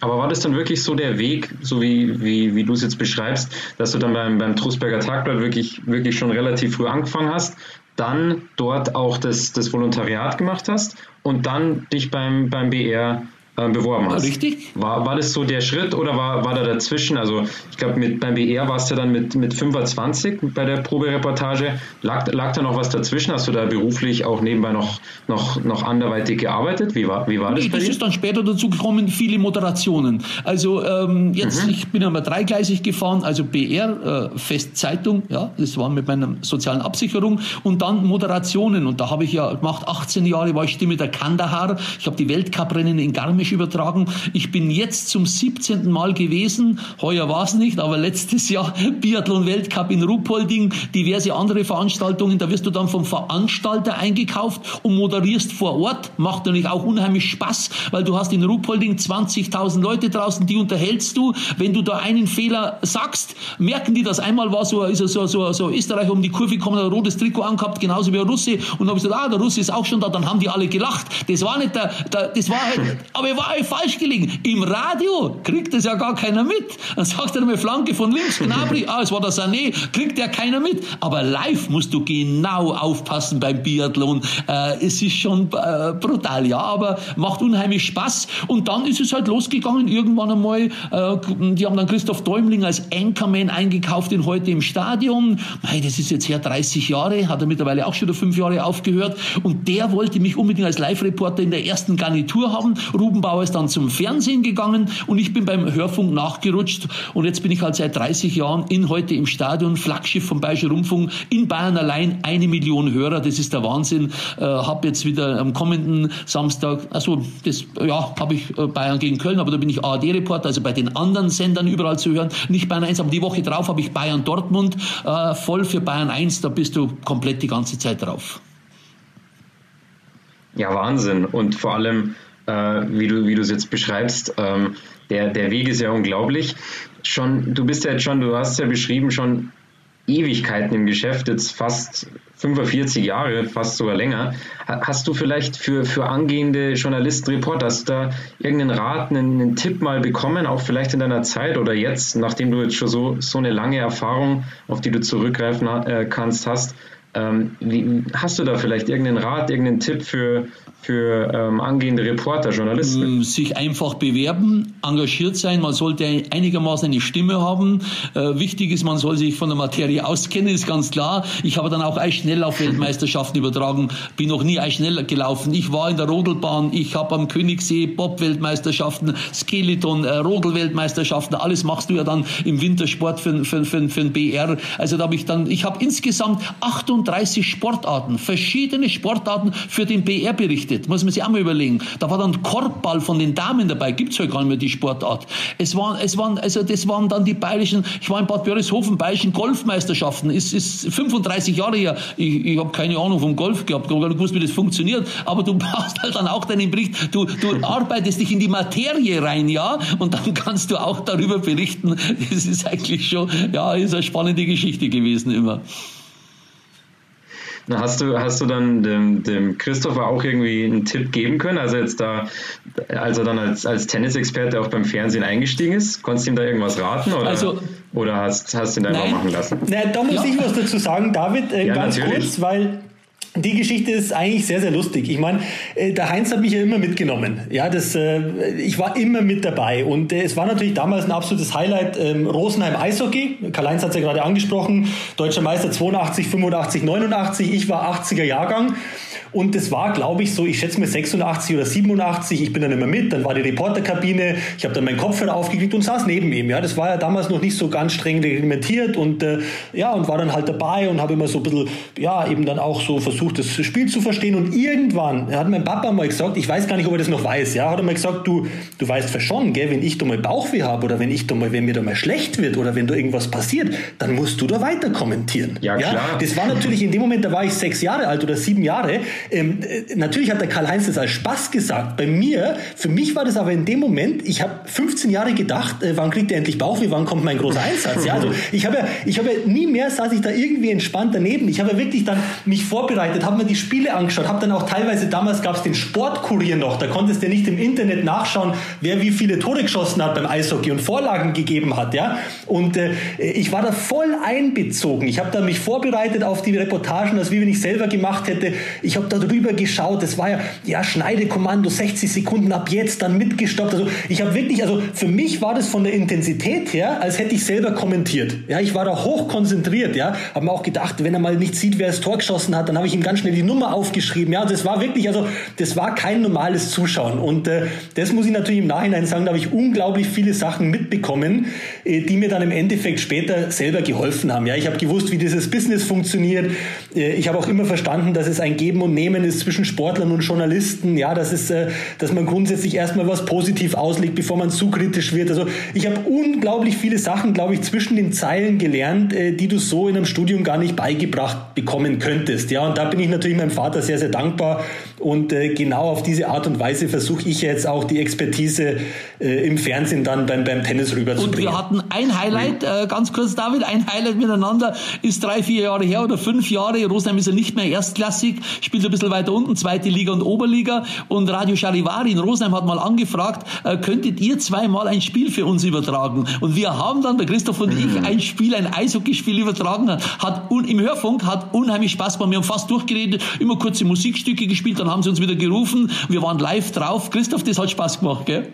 Speaker 1: Aber war das dann wirklich so der Weg, so wie, wie, wie du es jetzt beschreibst, dass du dann beim, beim Trusberger Tagblatt wirklich, wirklich schon relativ früh angefangen hast dann dort auch das, das Volontariat gemacht hast und dann dich beim, beim BR äh, beworben hast.
Speaker 5: Richtig.
Speaker 1: War, war das so der Schritt oder war, war da dazwischen? Also ich glaube, beim BR warst du dann mit, mit 25 bei der Probereportage. Lag, lag da noch was dazwischen? Hast du da beruflich auch nebenbei noch, noch, noch anderweitig gearbeitet? Wie war, wie war
Speaker 5: das?
Speaker 1: Nee,
Speaker 5: das dir? ist dann später dazu gekommen, viele Moderationen. Also ähm, jetzt, mhm. ich bin einmal dreigleisig gefahren, also BR, äh, Festzeitung, ja, das war mit meiner sozialen Absicherung und dann Moderationen. Und da habe ich ja gemacht, 18 Jahre war ich Stimme der Kandahar. Ich habe die Weltcuprennen in Garmisch Englisch übertragen. Ich bin jetzt zum 17. Mal gewesen. Heuer war es nicht, aber letztes Jahr Biathlon-Weltcup in Ruhpolding, diverse andere Veranstaltungen. Da wirst du dann vom Veranstalter eingekauft und moderierst vor Ort. Macht natürlich auch unheimlich Spaß, weil du hast in Ruhpolding 20.000 Leute draußen, die unterhältst du. Wenn du da einen Fehler sagst, merken die das. Einmal war so, ist so, so, so Österreicher um die Kurve gekommen, ein rotes Trikot angehabt, genauso wie ein Russe. Und dann habe ich gesagt, ah, der Russe ist auch schon da. Dann haben die alle gelacht. Das war nicht der, der das war, aber war ich falsch gelegen. Im Radio kriegt das ja gar keiner mit. Dann sagt er mir Flanke von links, Gnabry, ah, es war der Sané, kriegt ja keiner mit. Aber live musst du genau aufpassen beim Biathlon. Äh, es ist schon äh, brutal, ja, aber macht unheimlich Spaß. Und dann ist es halt losgegangen, irgendwann einmal, äh, die haben dann Christoph Däumling als Anchorman eingekauft in heute im Stadion. Mei, das ist jetzt her 30 Jahre, hat er mittlerweile auch schon fünf Jahre aufgehört. Und der wollte mich unbedingt als Live-Reporter in der ersten Garnitur haben. Ruben Bauer ist dann zum Fernsehen gegangen und ich bin beim Hörfunk nachgerutscht und jetzt bin ich halt seit 30 Jahren in heute im Stadion, Flaggschiff vom Bayerischen Rundfunk, in Bayern allein eine Million Hörer, das ist der Wahnsinn. Äh, habe jetzt wieder am kommenden Samstag, also das ja, habe ich äh, Bayern gegen Köln, aber da bin ich ARD-Reporter, also bei den anderen Sendern überall zu hören, nicht Bayern 1, aber die Woche drauf habe ich Bayern Dortmund äh, voll für Bayern 1, da bist du komplett die ganze Zeit drauf.
Speaker 1: Ja, Wahnsinn. Und vor allem, äh, wie du wie du es jetzt beschreibst. Ähm, der, der Weg ist ja unglaublich. Schon, du bist ja jetzt schon, du hast ja beschrieben, schon Ewigkeiten im Geschäft, jetzt fast 45 Jahre, fast sogar länger. Hast du vielleicht für, für angehende Journalisten, Reporter, hast du da irgendeinen Rat, einen, einen, Tipp mal bekommen, auch vielleicht in deiner Zeit oder jetzt, nachdem du jetzt schon so, so eine lange Erfahrung, auf die du zurückgreifen äh, kannst, hast? Ähm, wie, hast du da vielleicht irgendeinen Rat, irgendeinen Tipp für, für ähm, angehende Reporter, Journalisten?
Speaker 5: Ähm, sich einfach bewerben, engagiert sein, man sollte einigermaßen eine Stimme haben. Äh, wichtig ist, man soll sich von der Materie auskennen, ist ganz klar. Ich habe dann auch Eisschnelllauf-Weltmeisterschaften übertragen, bin noch nie Eisschnell gelaufen. Ich war in der Rodelbahn, ich habe am Königssee Bob-Weltmeisterschaften, Skeleton, äh, Rodel-Weltmeisterschaften, alles machst du ja dann im Wintersport für, für, für, für den BR. Also da habe ich dann, ich habe insgesamt 38 Sportarten, verschiedene Sportarten für den BR berichtet berichtet. Muss man sich auch mal überlegen. Da war dann Korbball von den Damen dabei. Gibt's heute gar nicht mehr die Sportart. Es waren, es waren, also das waren dann die bayerischen, ich war in Bad Börishofen, bayerischen Golfmeisterschaften. Ist, ist 35 Jahre her. Ich, ich habe keine Ahnung vom Golf gehabt. Ich habe gar nicht gewusst, wie das funktioniert. Aber du brauchst halt dann auch deinen Bericht. Du, du arbeitest dich in die Materie rein, ja? Und dann kannst du auch darüber berichten. Das ist eigentlich schon, ja, ist eine spannende Geschichte gewesen immer.
Speaker 1: Hast du, hast du dann dem, dem Christopher auch irgendwie einen Tipp geben können? Also jetzt da, als er dann als, als Tennisexperte auch beim Fernsehen eingestiegen ist, konntest du ihm da irgendwas raten? Oder, also, oder hast, hast du ihn einfach machen lassen?
Speaker 6: Na, da muss ja. ich was dazu sagen, David, äh, ja, ganz natürlich. kurz, weil die Geschichte ist eigentlich sehr, sehr lustig. Ich meine, äh, der Heinz hat mich ja immer mitgenommen. Ja, das, äh, ich war immer mit dabei. Und äh, es war natürlich damals ein absolutes Highlight. Ähm, Rosenheim Eishockey. Karl-Heinz hat es ja gerade angesprochen. Deutscher Meister 82, 85, 89. Ich war 80er Jahrgang. Und das war, glaube ich, so, ich schätze mir 86 oder 87. Ich bin dann immer mit. Dann war die Reporterkabine. Ich habe dann meinen Kopfhörer aufgekriegt und saß neben ihm. Ja, das war ja damals noch nicht so ganz streng reglementiert. Und äh, ja, und war dann halt dabei und habe immer so ein bisschen, ja, eben dann auch so versucht, versucht, das Spiel zu verstehen. Und irgendwann hat mein Papa mal gesagt, ich weiß gar nicht, ob er das noch weiß, ja, hat er mal gesagt, du, du weißt schon, gell, wenn ich da mal Bauchweh habe oder wenn ich da mal, wenn mir da mal schlecht wird oder wenn da irgendwas passiert, dann musst du da weiter kommentieren. Ja, ja? klar. Das war natürlich in dem Moment, da war ich sechs Jahre alt oder sieben Jahre. Ähm, äh, natürlich hat der Karl-Heinz das als Spaß gesagt. Bei mir, für mich war das aber in dem Moment, ich habe 15 Jahre gedacht, äh, wann kriegt er endlich Bauchweh, wann kommt mein großer Einsatz? Ja, also ich habe ja, ich habe ja nie mehr saß ich da irgendwie entspannt daneben. Ich habe ja wirklich dann mich vorbereitet, habe mir die Spiele angeschaut, habe dann auch teilweise, damals gab es den Sportkurier noch, da konntest du nicht im Internet nachschauen, wer wie viele Tore geschossen hat beim Eishockey und Vorlagen gegeben hat, ja. Und äh, ich war da voll einbezogen. Ich habe da mich vorbereitet auf die Reportagen, als wie wenn ich selber gemacht hätte. Ich habe da drüber geschaut. Das war ja, ja, Schneidekommando, 60 Sekunden ab jetzt, dann mitgestoppt. Also ich habe wirklich, also für mich war das von der Intensität her, als hätte ich selber kommentiert. Ja, ich war da hoch konzentriert, ja. Habe mir auch gedacht, wenn er mal nicht sieht, wer das Tor geschossen hat, dann habe ich ihm ganz schnell die Nummer aufgeschrieben. Ja, das war wirklich, also das war kein normales Zuschauen. Und äh, das muss ich natürlich im Nachhinein sagen, da habe ich unglaublich viele Sachen mitbekommen, äh, die mir dann im Endeffekt später selber geholfen haben. Ja, ich habe gewusst, wie dieses Business funktioniert. Äh, ich habe auch immer verstanden, dass es ein Geben und Nehmen ist zwischen Sportlern und Journalisten. Ja, das ist, äh, dass man grundsätzlich erstmal was positiv auslegt, bevor man zu kritisch wird. Also ich habe unglaublich viele Sachen, glaube ich, zwischen den Zeilen gelernt, äh, die du so in einem Studium gar nicht beigebracht bekommen könntest. Ja, und da bin ich natürlich meinem Vater sehr, sehr dankbar. Und äh, genau auf diese Art und Weise versuche ich jetzt auch die Expertise äh, im Fernsehen dann beim, beim Tennis rüberzubringen.
Speaker 5: Und wir hatten ein Highlight, äh, ganz kurz David, ein Highlight miteinander, ist drei, vier Jahre her oder fünf Jahre. Rosenheim ist ja nicht mehr erstklassig, spielt ein bisschen weiter unten, zweite Liga und Oberliga. Und Radio Charivari in Rosenheim hat mal angefragt, äh, könntet ihr zweimal ein Spiel für uns übertragen? Und wir haben dann, der Christoph und ich, ein Spiel, ein Eishockeyspiel übertragen. Hat un, Im Hörfunk hat unheimlich Spaß gemacht. Wir haben fast durchgeredet, immer kurze Musikstücke gespielt, dann haben sie uns wieder gerufen. Wir waren live drauf. Christoph, das hat Spaß gemacht, gell?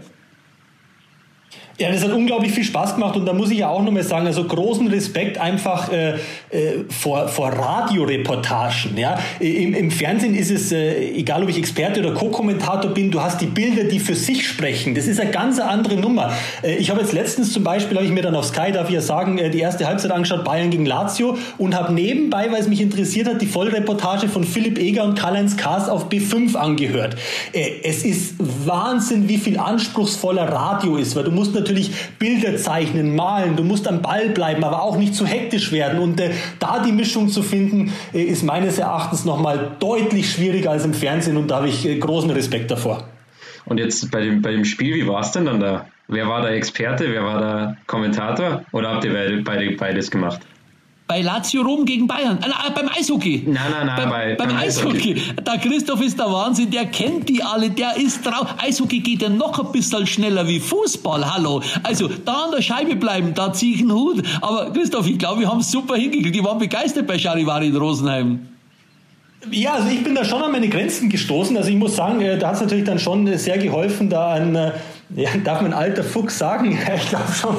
Speaker 6: Ja, das hat unglaublich viel Spaß gemacht und da muss ich ja auch nochmal sagen, also großen Respekt einfach äh, äh, vor, vor Radioreportagen. Ja? Im, Im Fernsehen ist es, äh, egal ob ich Experte oder Co-Kommentator bin, du hast die Bilder, die für sich sprechen. Das ist eine ganz andere Nummer. Äh, ich habe jetzt letztens zum Beispiel, habe ich mir dann auf Sky, darf ich ja sagen, äh, die erste Halbzeit angeschaut, Bayern gegen Lazio und habe nebenbei, weil es mich interessiert hat, die Vollreportage von Philipp Eger und Karl-Heinz Kaas auf B5 angehört. Äh, es ist Wahnsinn, wie viel anspruchsvoller Radio ist, weil du musst natürlich Bilder zeichnen, malen, du musst am Ball bleiben, aber auch nicht zu hektisch werden. Und äh, da die Mischung zu finden, äh, ist meines Erachtens nochmal deutlich schwieriger als im Fernsehen und da habe ich äh, großen Respekt davor.
Speaker 1: Und jetzt bei dem, bei dem Spiel, wie war es denn dann da? Wer war der Experte, wer war der Kommentator oder habt ihr beide beides gemacht?
Speaker 5: Bei Lazio Rom gegen Bayern. Äh, beim Eishockey.
Speaker 1: Nein, nein, nein,
Speaker 5: beim,
Speaker 1: bei,
Speaker 5: beim, beim Eishockey. Eishockey. Der Christoph ist der Wahnsinn, der kennt die alle, der ist drauf. Eishockey geht ja noch ein bisschen schneller wie Fußball, hallo. Also da an der Scheibe bleiben, da ziehe ich einen Hut. Aber Christoph, ich glaube, wir haben es super hingekriegt. Die waren begeistert bei Charivari in Rosenheim.
Speaker 6: Ja, also ich bin da schon an meine Grenzen gestoßen. Also ich muss sagen, äh, da hat es natürlich dann schon sehr geholfen, da ein äh, ja, darf man alter Fuchs sagen? ich glaube schon.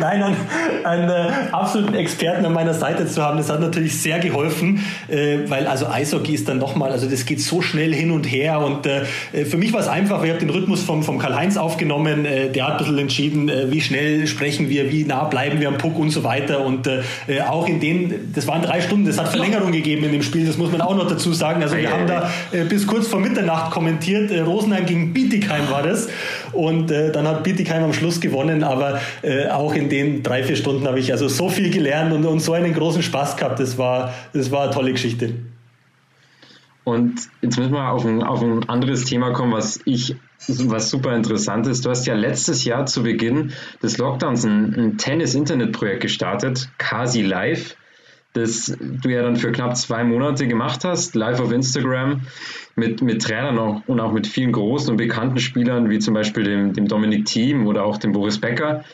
Speaker 6: Nein, einen, einen äh, absoluten Experten an meiner Seite zu haben, das hat natürlich sehr geholfen, äh, weil also Eishockey ist dann nochmal, also das geht so schnell hin und her und äh, für mich war es einfach, ich habe den Rhythmus vom, vom Karl-Heinz aufgenommen, äh, der hat ein bisschen entschieden, äh, wie schnell sprechen wir, wie nah bleiben wir am Puck und so weiter und äh, auch in den, das waren drei Stunden, das hat Verlängerung gegeben in dem Spiel, das muss man auch noch dazu sagen, also wir haben da bis kurz vor Mitternacht kommentiert, Rosenheim gegen Bietigheim war das und äh, dann hat Bietigheim am Schluss gewonnen, aber äh, auch in den drei, vier Stunden habe ich also so viel gelernt und, und so einen großen Spaß gehabt. Das war, das war eine tolle Geschichte.
Speaker 1: Und jetzt müssen wir auf ein, auf ein anderes Thema kommen, was ich was super interessant ist. Du hast ja letztes Jahr zu Beginn des Lockdowns ein, ein Tennis-Internet-Projekt gestartet, Kasi Live das du ja dann für knapp zwei Monate gemacht hast, live auf Instagram, mit, mit Trainern auch, und auch mit vielen großen und bekannten Spielern, wie zum Beispiel dem, dem Dominik Thiem oder auch dem Boris Becker.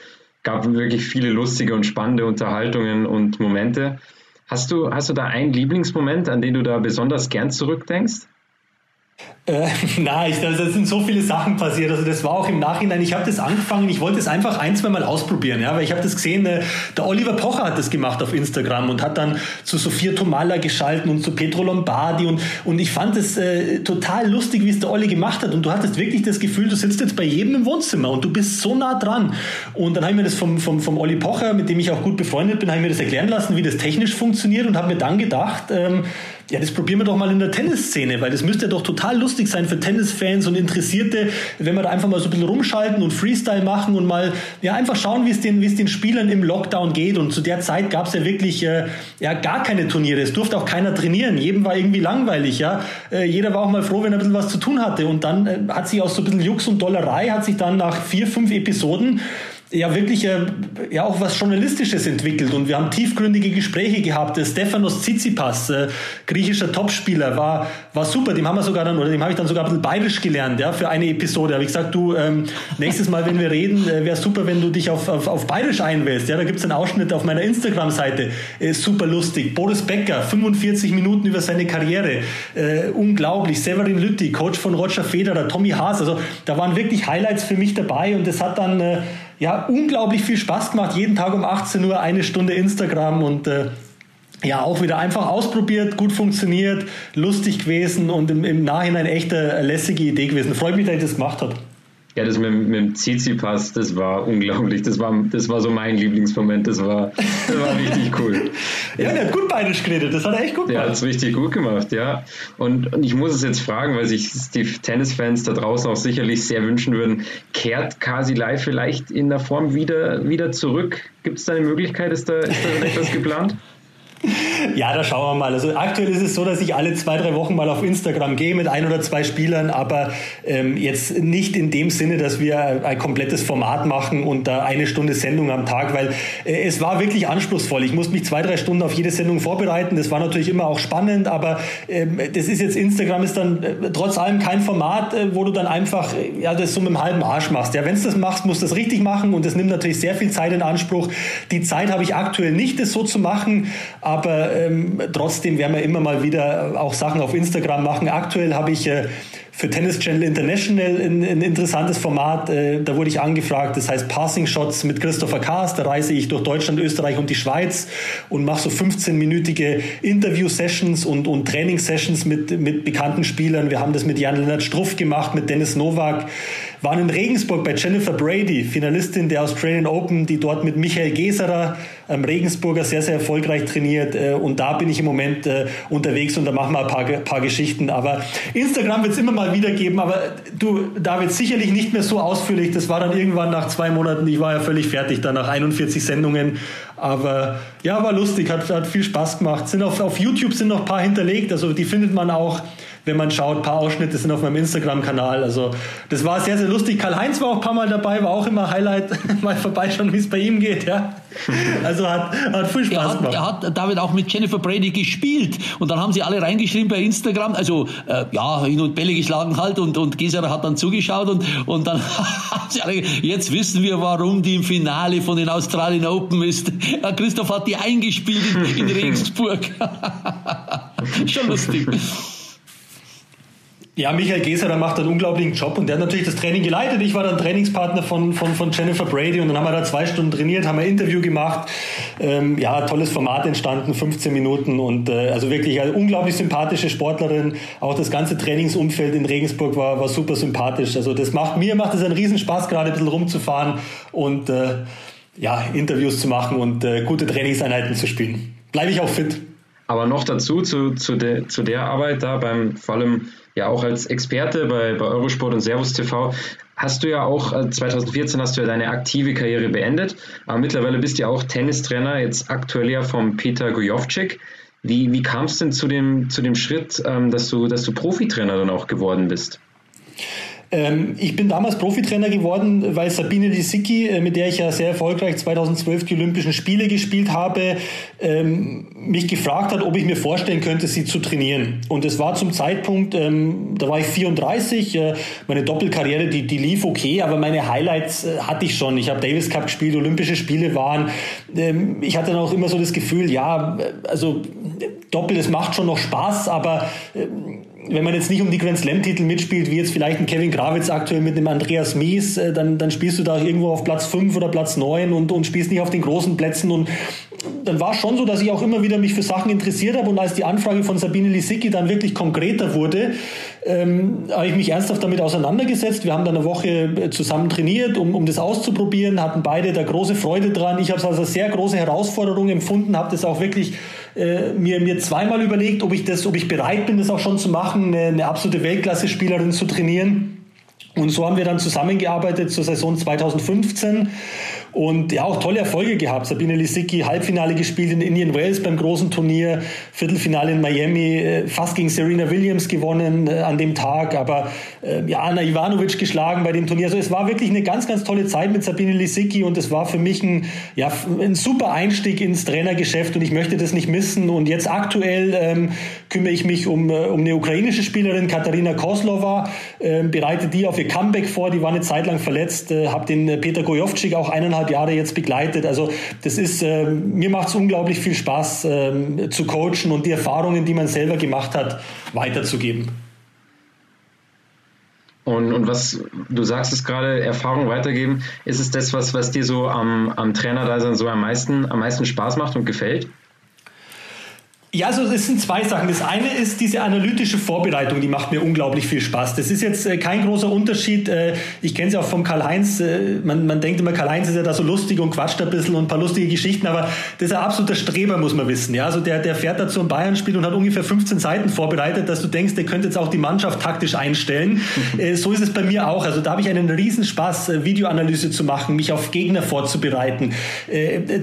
Speaker 1: Gab wirklich viele lustige und spannende Unterhaltungen und Momente. Hast du, hast du da einen Lieblingsmoment, an den du da besonders gern zurückdenkst?
Speaker 6: Äh, nein, ich, da sind so viele Sachen passiert. Also das war auch im Nachhinein. Ich habe das angefangen. Ich wollte es einfach ein, zwei Mal ausprobieren, ja, weil ich habe das gesehen. Äh, der Oliver Pocher hat das gemacht auf Instagram und hat dann zu Sophia Tomala geschalten und zu Petro Lombardi und und ich fand es äh, total lustig, wie es der Olli gemacht hat. Und du hattest wirklich das Gefühl, du sitzt jetzt bei jedem im Wohnzimmer und du bist so nah dran. Und dann habe ich mir das vom vom vom Olli Pocher, mit dem ich auch gut befreundet bin, habe ich mir das erklären lassen, wie das technisch funktioniert und habe mir dann gedacht. Ähm, ja, das probieren wir doch mal in der Tennisszene, weil das müsste ja doch total lustig sein für Tennisfans und Interessierte, wenn wir da einfach mal so ein bisschen rumschalten und Freestyle machen und mal ja einfach schauen, wie es den, wie es den Spielern im Lockdown geht. Und zu der Zeit gab es ja wirklich äh, ja gar keine Turniere. Es durfte auch keiner trainieren. Jedem war irgendwie langweilig, ja. Äh, jeder war auch mal froh, wenn er ein bisschen was zu tun hatte. Und dann äh, hat sich aus so ein bisschen Jux und Dollerei hat sich dann nach vier, fünf Episoden ja wirklich äh, ja auch was Journalistisches entwickelt und wir haben tiefgründige Gespräche gehabt. Der Stefanos Tsitsipas, äh, griechischer Topspieler, war, war super. Dem haben wir sogar dann, oder dem habe ich dann sogar ein bisschen bayerisch gelernt, ja, für eine Episode. Habe ich gesagt, du, ähm, nächstes Mal, wenn wir reden, äh, wäre super, wenn du dich auf, auf, auf bayerisch einwählst. Ja, da gibt es einen Ausschnitt auf meiner Instagram-Seite. Äh, super lustig. Boris Becker, 45 Minuten über seine Karriere. Äh, unglaublich. Severin Lütti, Coach von Roger Federer, Tommy Haas. Also da waren wirklich Highlights für mich dabei und das hat dann äh, ja, unglaublich viel Spaß gemacht. Jeden Tag um 18 Uhr eine Stunde Instagram und äh, ja, auch wieder einfach ausprobiert, gut funktioniert, lustig gewesen und im, im Nachhinein echt eine lässige Idee gewesen. Freut mich, dass ich das gemacht habe.
Speaker 1: Ja, das mit, mit dem Zizi-Pass, das war unglaublich. Das war, das war so mein Lieblingsmoment. Das war, das war richtig cool.
Speaker 6: ja, der hat gut Bayerisch geredet. Das hat er echt gut
Speaker 1: gemacht. Der hat es richtig gut gemacht, ja. Und, und ich muss es jetzt fragen, weil sich die Tennisfans da draußen auch sicherlich sehr wünschen würden, kehrt Kasi Live vielleicht in der Form wieder, wieder zurück? Gibt es da eine Möglichkeit? Ist da, ist da etwas geplant?
Speaker 6: Ja, da schauen wir mal. Also aktuell ist es so, dass ich alle zwei, drei Wochen mal auf Instagram gehe mit ein oder zwei Spielern, aber ähm, jetzt nicht in dem Sinne, dass wir ein komplettes Format machen und da eine Stunde Sendung am Tag, weil äh, es war wirklich anspruchsvoll. Ich musste mich zwei, drei Stunden auf jede Sendung vorbereiten. Das war natürlich immer auch spannend, aber ähm, das ist jetzt, Instagram ist dann äh, trotz allem kein Format, äh, wo du dann einfach äh, ja, das so mit dem halben Arsch machst. Ja, wenn du das machst, musst du das richtig machen und das nimmt natürlich sehr viel Zeit in Anspruch. Die Zeit habe ich aktuell nicht, das so zu machen, aber ähm, trotzdem werden wir immer mal wieder auch Sachen auf Instagram machen. Aktuell habe ich äh, für Tennis Channel International ein, ein interessantes Format. Äh, da wurde ich angefragt, das heißt Passing Shots mit Christopher Kaas. Da reise ich durch Deutschland, Österreich und die Schweiz und mache so 15-minütige Interview-Sessions und, und Training-Sessions mit, mit bekannten Spielern. Wir haben das mit Jan-Lennart Struff gemacht, mit Dennis Nowak. Waren in Regensburg bei Jennifer Brady, Finalistin der Australian Open, die dort mit Michael Geserer, einem Regensburger, sehr, sehr erfolgreich trainiert. Äh, und da bin ich im Moment äh, unterwegs und da machen wir ein paar, paar Geschichten. Aber Instagram wird es immer mal wieder geben. Aber du, David, sicherlich nicht mehr so ausführlich. Das war dann irgendwann nach zwei Monaten. Ich war ja völlig fertig da nach 41 Sendungen. Aber ja, war lustig, hat, hat viel Spaß gemacht. Sind auf, auf YouTube sind noch ein paar hinterlegt. Also die findet man auch wenn man schaut. Ein paar Ausschnitte sind auf meinem Instagram-Kanal. Also das war sehr, sehr lustig. Karl-Heinz war auch ein paar Mal dabei, war auch immer Highlight. Mal vorbeischauen, wie es bei ihm geht. Ja. Also hat, hat viel Spaß
Speaker 5: er hat,
Speaker 6: gemacht.
Speaker 5: Er hat David auch mit Jennifer Brady gespielt und dann haben sie alle reingeschrieben bei Instagram, also äh, ja, hin und Bälle geschlagen halt und, und Geserer hat dann zugeschaut und, und dann haben sie alle, jetzt wissen wir, warum die im Finale von den Australian Open ist. Christoph hat die eingespielt in, in Regensburg. Schon lustig.
Speaker 6: Ja, Michael Geserer macht einen unglaublichen Job und der hat natürlich das Training geleitet. Ich war dann Trainingspartner von, von, von Jennifer Brady und dann haben wir da zwei Stunden trainiert, haben ein Interview gemacht. Ähm, ja, tolles Format entstanden, 15 Minuten und äh, also wirklich eine unglaublich sympathische Sportlerin. Auch das ganze Trainingsumfeld in Regensburg war, war super sympathisch. Also das macht mir macht es einen Riesenspaß, gerade ein bisschen rumzufahren und äh, ja, Interviews zu machen und äh, gute Trainingseinheiten zu spielen. Bleibe ich auch fit.
Speaker 1: Aber noch dazu, zu, zu, de, zu der Arbeit da beim, vor allem ja auch als Experte bei, bei Eurosport und Servus TV, hast du ja auch, 2014 äh, hast du ja deine aktive Karriere beendet, aber mittlerweile bist du ja auch Tennistrainer, jetzt aktuell ja vom Peter Gojovcik. Wie, wie kam es denn zu dem, zu dem Schritt, ähm, dass, du, dass du Profitrainer dann auch geworden bist?
Speaker 6: Ähm, ich bin damals Profitrainer geworden, weil Sabine Lisicki, äh, mit der ich ja sehr erfolgreich 2012 die Olympischen Spiele gespielt habe, ähm, mich gefragt hat, ob ich mir vorstellen könnte, sie zu trainieren. Und es war zum Zeitpunkt, ähm, da war ich 34, äh, meine Doppelkarriere, die, die lief okay, aber meine Highlights äh, hatte ich schon. Ich habe Davis Cup gespielt, Olympische Spiele waren. ich hatte dann auch immer so das Gefühl, ja, also Doppel, das macht schon noch Spaß, aber wenn man jetzt nicht um die Grand Slam-Titel mitspielt, wie jetzt vielleicht ein Kevin Gravitz aktuell mit dem Andreas Mies, äh, dann, dann spielst du da irgendwo auf Platz 5 oder Platz 9 und, und spielst nicht auf den großen Plätzen. Und dann war es schon so, dass ich auch immer wieder mich für Sachen interessiert habe. Und als die Anfrage von Sabine Lisicki dann wirklich konkreter wurde, ähm, habe ich mich ernsthaft damit auseinandergesetzt. Wir haben dann eine Woche äh, zusammen trainiert, um, um das auszuprobieren, hatten beide da große Freude dran. Ich habe es als eine sehr große Herausforderung empfunden, habe das auch wirklich äh, mir, mir zweimal überlegt, ob ich das, ob ich bereit bin, das auch schon zu machen, eine, eine absolute Weltklasse-Spielerin zu trainieren. Und so haben wir dann zusammengearbeitet zur Saison 2015 und ja, auch tolle Erfolge gehabt. Sabine Lisicki, Halbfinale gespielt in Indian Wales beim großen Turnier, Viertelfinale in Miami, äh, fast gegen Serena Williams gewonnen äh, an dem Tag, aber äh, ja, Anna Ivanovic geschlagen bei dem Turnier. Also es war wirklich eine ganz, ganz tolle Zeit mit Sabine Lisicki und es war für mich ein, ja, ein super Einstieg ins Trainergeschäft und ich möchte das nicht missen. Und jetzt aktuell ähm, kümmere ich mich um, um eine ukrainische Spielerin, Katharina Koslova, äh, bereite die auf ihr Comeback vor. Die war eine Zeit lang verletzt, äh, habe den Peter Gojovcik auch eineinhalb Jahre jetzt begleitet. Also das ist, äh, mir macht es unglaublich viel Spaß äh, zu coachen und die Erfahrungen, die man selber gemacht hat, weiterzugeben.
Speaker 1: Und, und was, du sagst es gerade, Erfahrung weitergeben, ist es das, was, was dir so am, am Trainerdasein so am meisten, am meisten Spaß macht und gefällt?
Speaker 6: Ja, also es sind zwei Sachen. Das eine ist diese analytische Vorbereitung, die macht mir unglaublich viel Spaß. Das ist jetzt äh, kein großer Unterschied. Äh, ich kenne es ja auch vom Karl-Heinz. Äh, man, man denkt immer, Karl-Heinz ist ja da so lustig und quatscht ein bisschen und ein paar lustige Geschichten, aber das ist ein absoluter Streber, muss man wissen. Ja, also der, der fährt da zum Bayern-Spiel und hat ungefähr 15 Seiten vorbereitet, dass du denkst, der könnte jetzt auch die Mannschaft taktisch einstellen. so ist es bei mir auch. Also da habe ich einen Riesenspaß, Videoanalyse zu machen, mich auf Gegner vorzubereiten,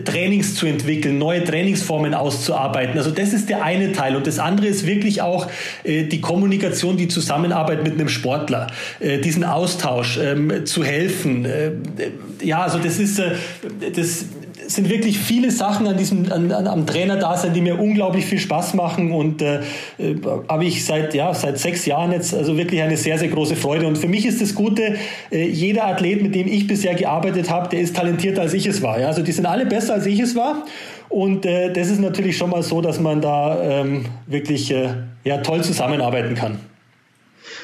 Speaker 6: Trainings zu entwickeln, neue Trainingsformen auszuarbeiten. Also das ist ist der eine Teil. Und das andere ist wirklich auch äh, die Kommunikation, die Zusammenarbeit mit einem Sportler, äh, diesen Austausch ähm, zu helfen. Äh, ja, also das ist, äh, das sind wirklich viele Sachen an diesem, an, an, am Trainer-Dasein, die mir unglaublich viel Spaß machen. Und äh, äh, habe ich seit, ja, seit sechs Jahren jetzt also wirklich eine sehr, sehr große Freude. Und für mich ist das Gute, äh, jeder Athlet, mit dem ich bisher gearbeitet habe, der ist talentierter als ich es war. Ja? Also die sind alle besser als ich es war. Und äh, das ist natürlich schon mal so, dass man da ähm, wirklich äh, ja, toll zusammenarbeiten kann.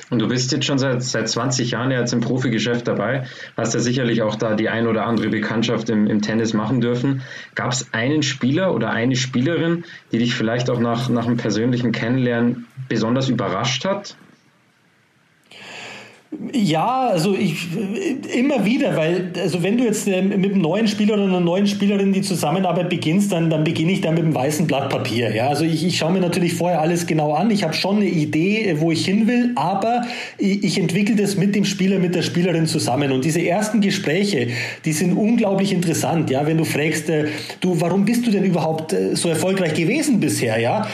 Speaker 1: Und du bist jetzt schon seit, seit 20 Jahren jetzt im Profigeschäft dabei, hast ja sicherlich auch da die ein oder andere Bekanntschaft im, im Tennis machen dürfen. Gab es einen Spieler oder eine Spielerin, die dich vielleicht auch nach, nach einem persönlichen Kennenlernen besonders überrascht hat?
Speaker 6: Ja, also ich immer wieder, weil also wenn du jetzt äh, mit einem neuen Spieler oder einer neuen Spielerin die Zusammenarbeit beginnst, dann, dann beginne ich da mit einem weißen Blatt Papier. Ja, also ich, ich schaue mir natürlich vorher alles genau an. Ich habe schon eine Idee, äh, wo ich hin will, aber ich, ich entwickle das mit dem Spieler, mit der Spielerin zusammen. Und diese ersten Gespräche, die sind unglaublich interessant. Ja, wenn du fragst, äh, du, warum bist du denn überhaupt so erfolgreich gewesen bisher? Ja,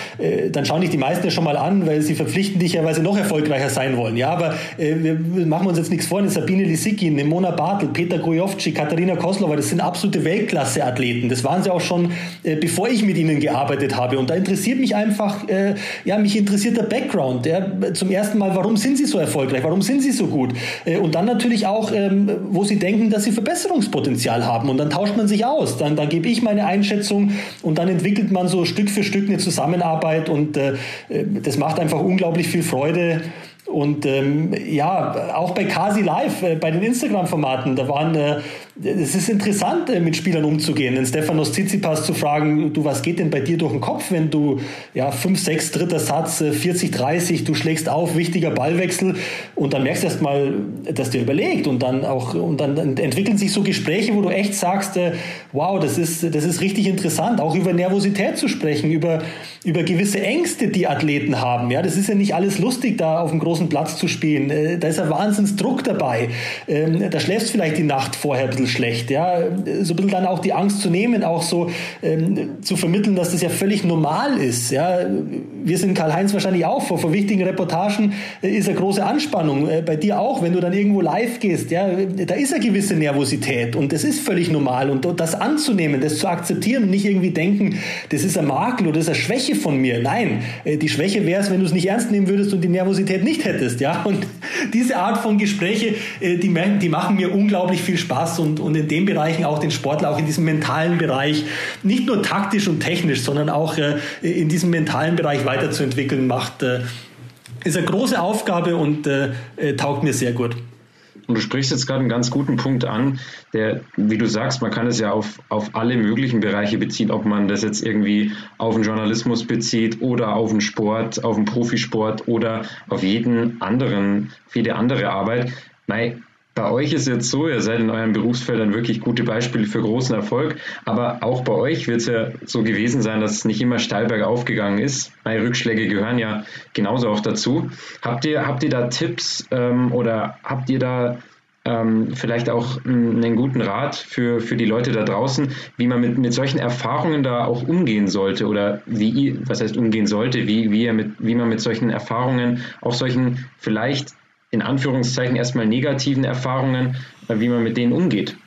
Speaker 6: dann schauen dich die meisten ja schon mal an, weil sie verpflichten dich ja, weil sie noch erfolgreicher sein wollen. Ja, aber wir machen wir uns jetzt nichts vor, Sabine Lisicki, eine Bartel, Peter Gojovci, Katharina Koslova, das sind absolute Weltklasse-Athleten. Das waren sie auch schon, äh, bevor ich mit ihnen gearbeitet habe. Und da interessiert mich einfach, äh, ja, mich interessiert der Background. Ja. Zum ersten Mal, warum sind sie so erfolgreich? Warum sind sie so gut? Äh, und dann natürlich auch, ähm, wo sie denken, dass sie Verbesserungspotenzial haben. Und dann tauscht man sich aus. Dann, dann gebe ich meine Einschätzung und dann entwickelt man so Stück für Stück eine Zusammenarbeit und äh, äh das macht einfach unglaublich viel Freude. Und ähm, ja, auch bei Kasi Live, äh, bei den Instagram-Formaten, da waren äh, es ist interessant, äh, mit Spielern umzugehen. Den Stefanos Tsitsipas zu fragen, du, was geht denn bei dir durch den Kopf, wenn du, ja, 5, 6, dritter Satz, 40, äh, 30, du schlägst auf, wichtiger Ballwechsel und dann merkst du erst mal, dass dir überlegt und dann auch, und dann entwickeln sich so Gespräche, wo du echt sagst, äh, wow, das ist, das ist richtig interessant, auch über Nervosität zu sprechen, über, über gewisse Ängste, die Athleten haben. Ja, das ist ja nicht alles lustig, da auf dem großen Platz zu spielen. Da ist ein Wahnsinnsdruck dabei. Ähm, da schläfst vielleicht die Nacht vorher ein bisschen bisschen schlecht. Ja? So ein bisschen dann auch die Angst zu nehmen, auch so ähm, zu vermitteln, dass das ja völlig normal ist. Ja? Wir sind Karl-Heinz wahrscheinlich auch vor, vor wichtigen Reportagen äh, ist eine große Anspannung. Äh, bei dir auch, wenn du dann irgendwo live gehst, ja, da ist eine gewisse Nervosität und das ist völlig normal. Und das anzunehmen, das zu akzeptieren und nicht irgendwie denken, das ist ein Makel oder das ist eine Schwäche von mir. Nein, äh, die Schwäche wäre es, wenn du es nicht ernst nehmen würdest und die Nervosität nicht hättest. Ja? Und diese Art von Gespräche, die, die machen mir unglaublich viel Spaß und, und in den Bereichen auch den Sportler, auch in diesem mentalen Bereich, nicht nur taktisch und technisch, sondern auch äh, in diesem mentalen Bereich weiterzuentwickeln, macht, äh, ist eine große Aufgabe und äh, taugt mir sehr gut.
Speaker 1: Und du sprichst jetzt gerade einen ganz guten Punkt an, der, wie du sagst, man kann es ja auf, auf alle möglichen Bereiche beziehen, ob man das jetzt irgendwie auf den Journalismus bezieht oder auf den Sport, auf den Profisport oder auf jeden anderen, viele andere Arbeit. Nein, bei euch ist jetzt so, ihr seid in euren Berufsfeldern wirklich gute Beispiele für großen Erfolg, aber auch bei euch wird es ja so gewesen sein, dass es nicht immer steil bergauf gegangen ist. Meine Rückschläge gehören ja genauso auch dazu. Habt ihr, habt ihr da Tipps ähm, oder habt ihr da ähm, vielleicht auch einen guten Rat für, für die Leute da draußen, wie man mit, mit solchen Erfahrungen da auch umgehen sollte oder wie, was heißt umgehen sollte, wie, wie, er mit, wie man mit solchen Erfahrungen, auch solchen vielleicht in Anführungszeichen erstmal negativen Erfahrungen, äh, wie man mit denen umgeht.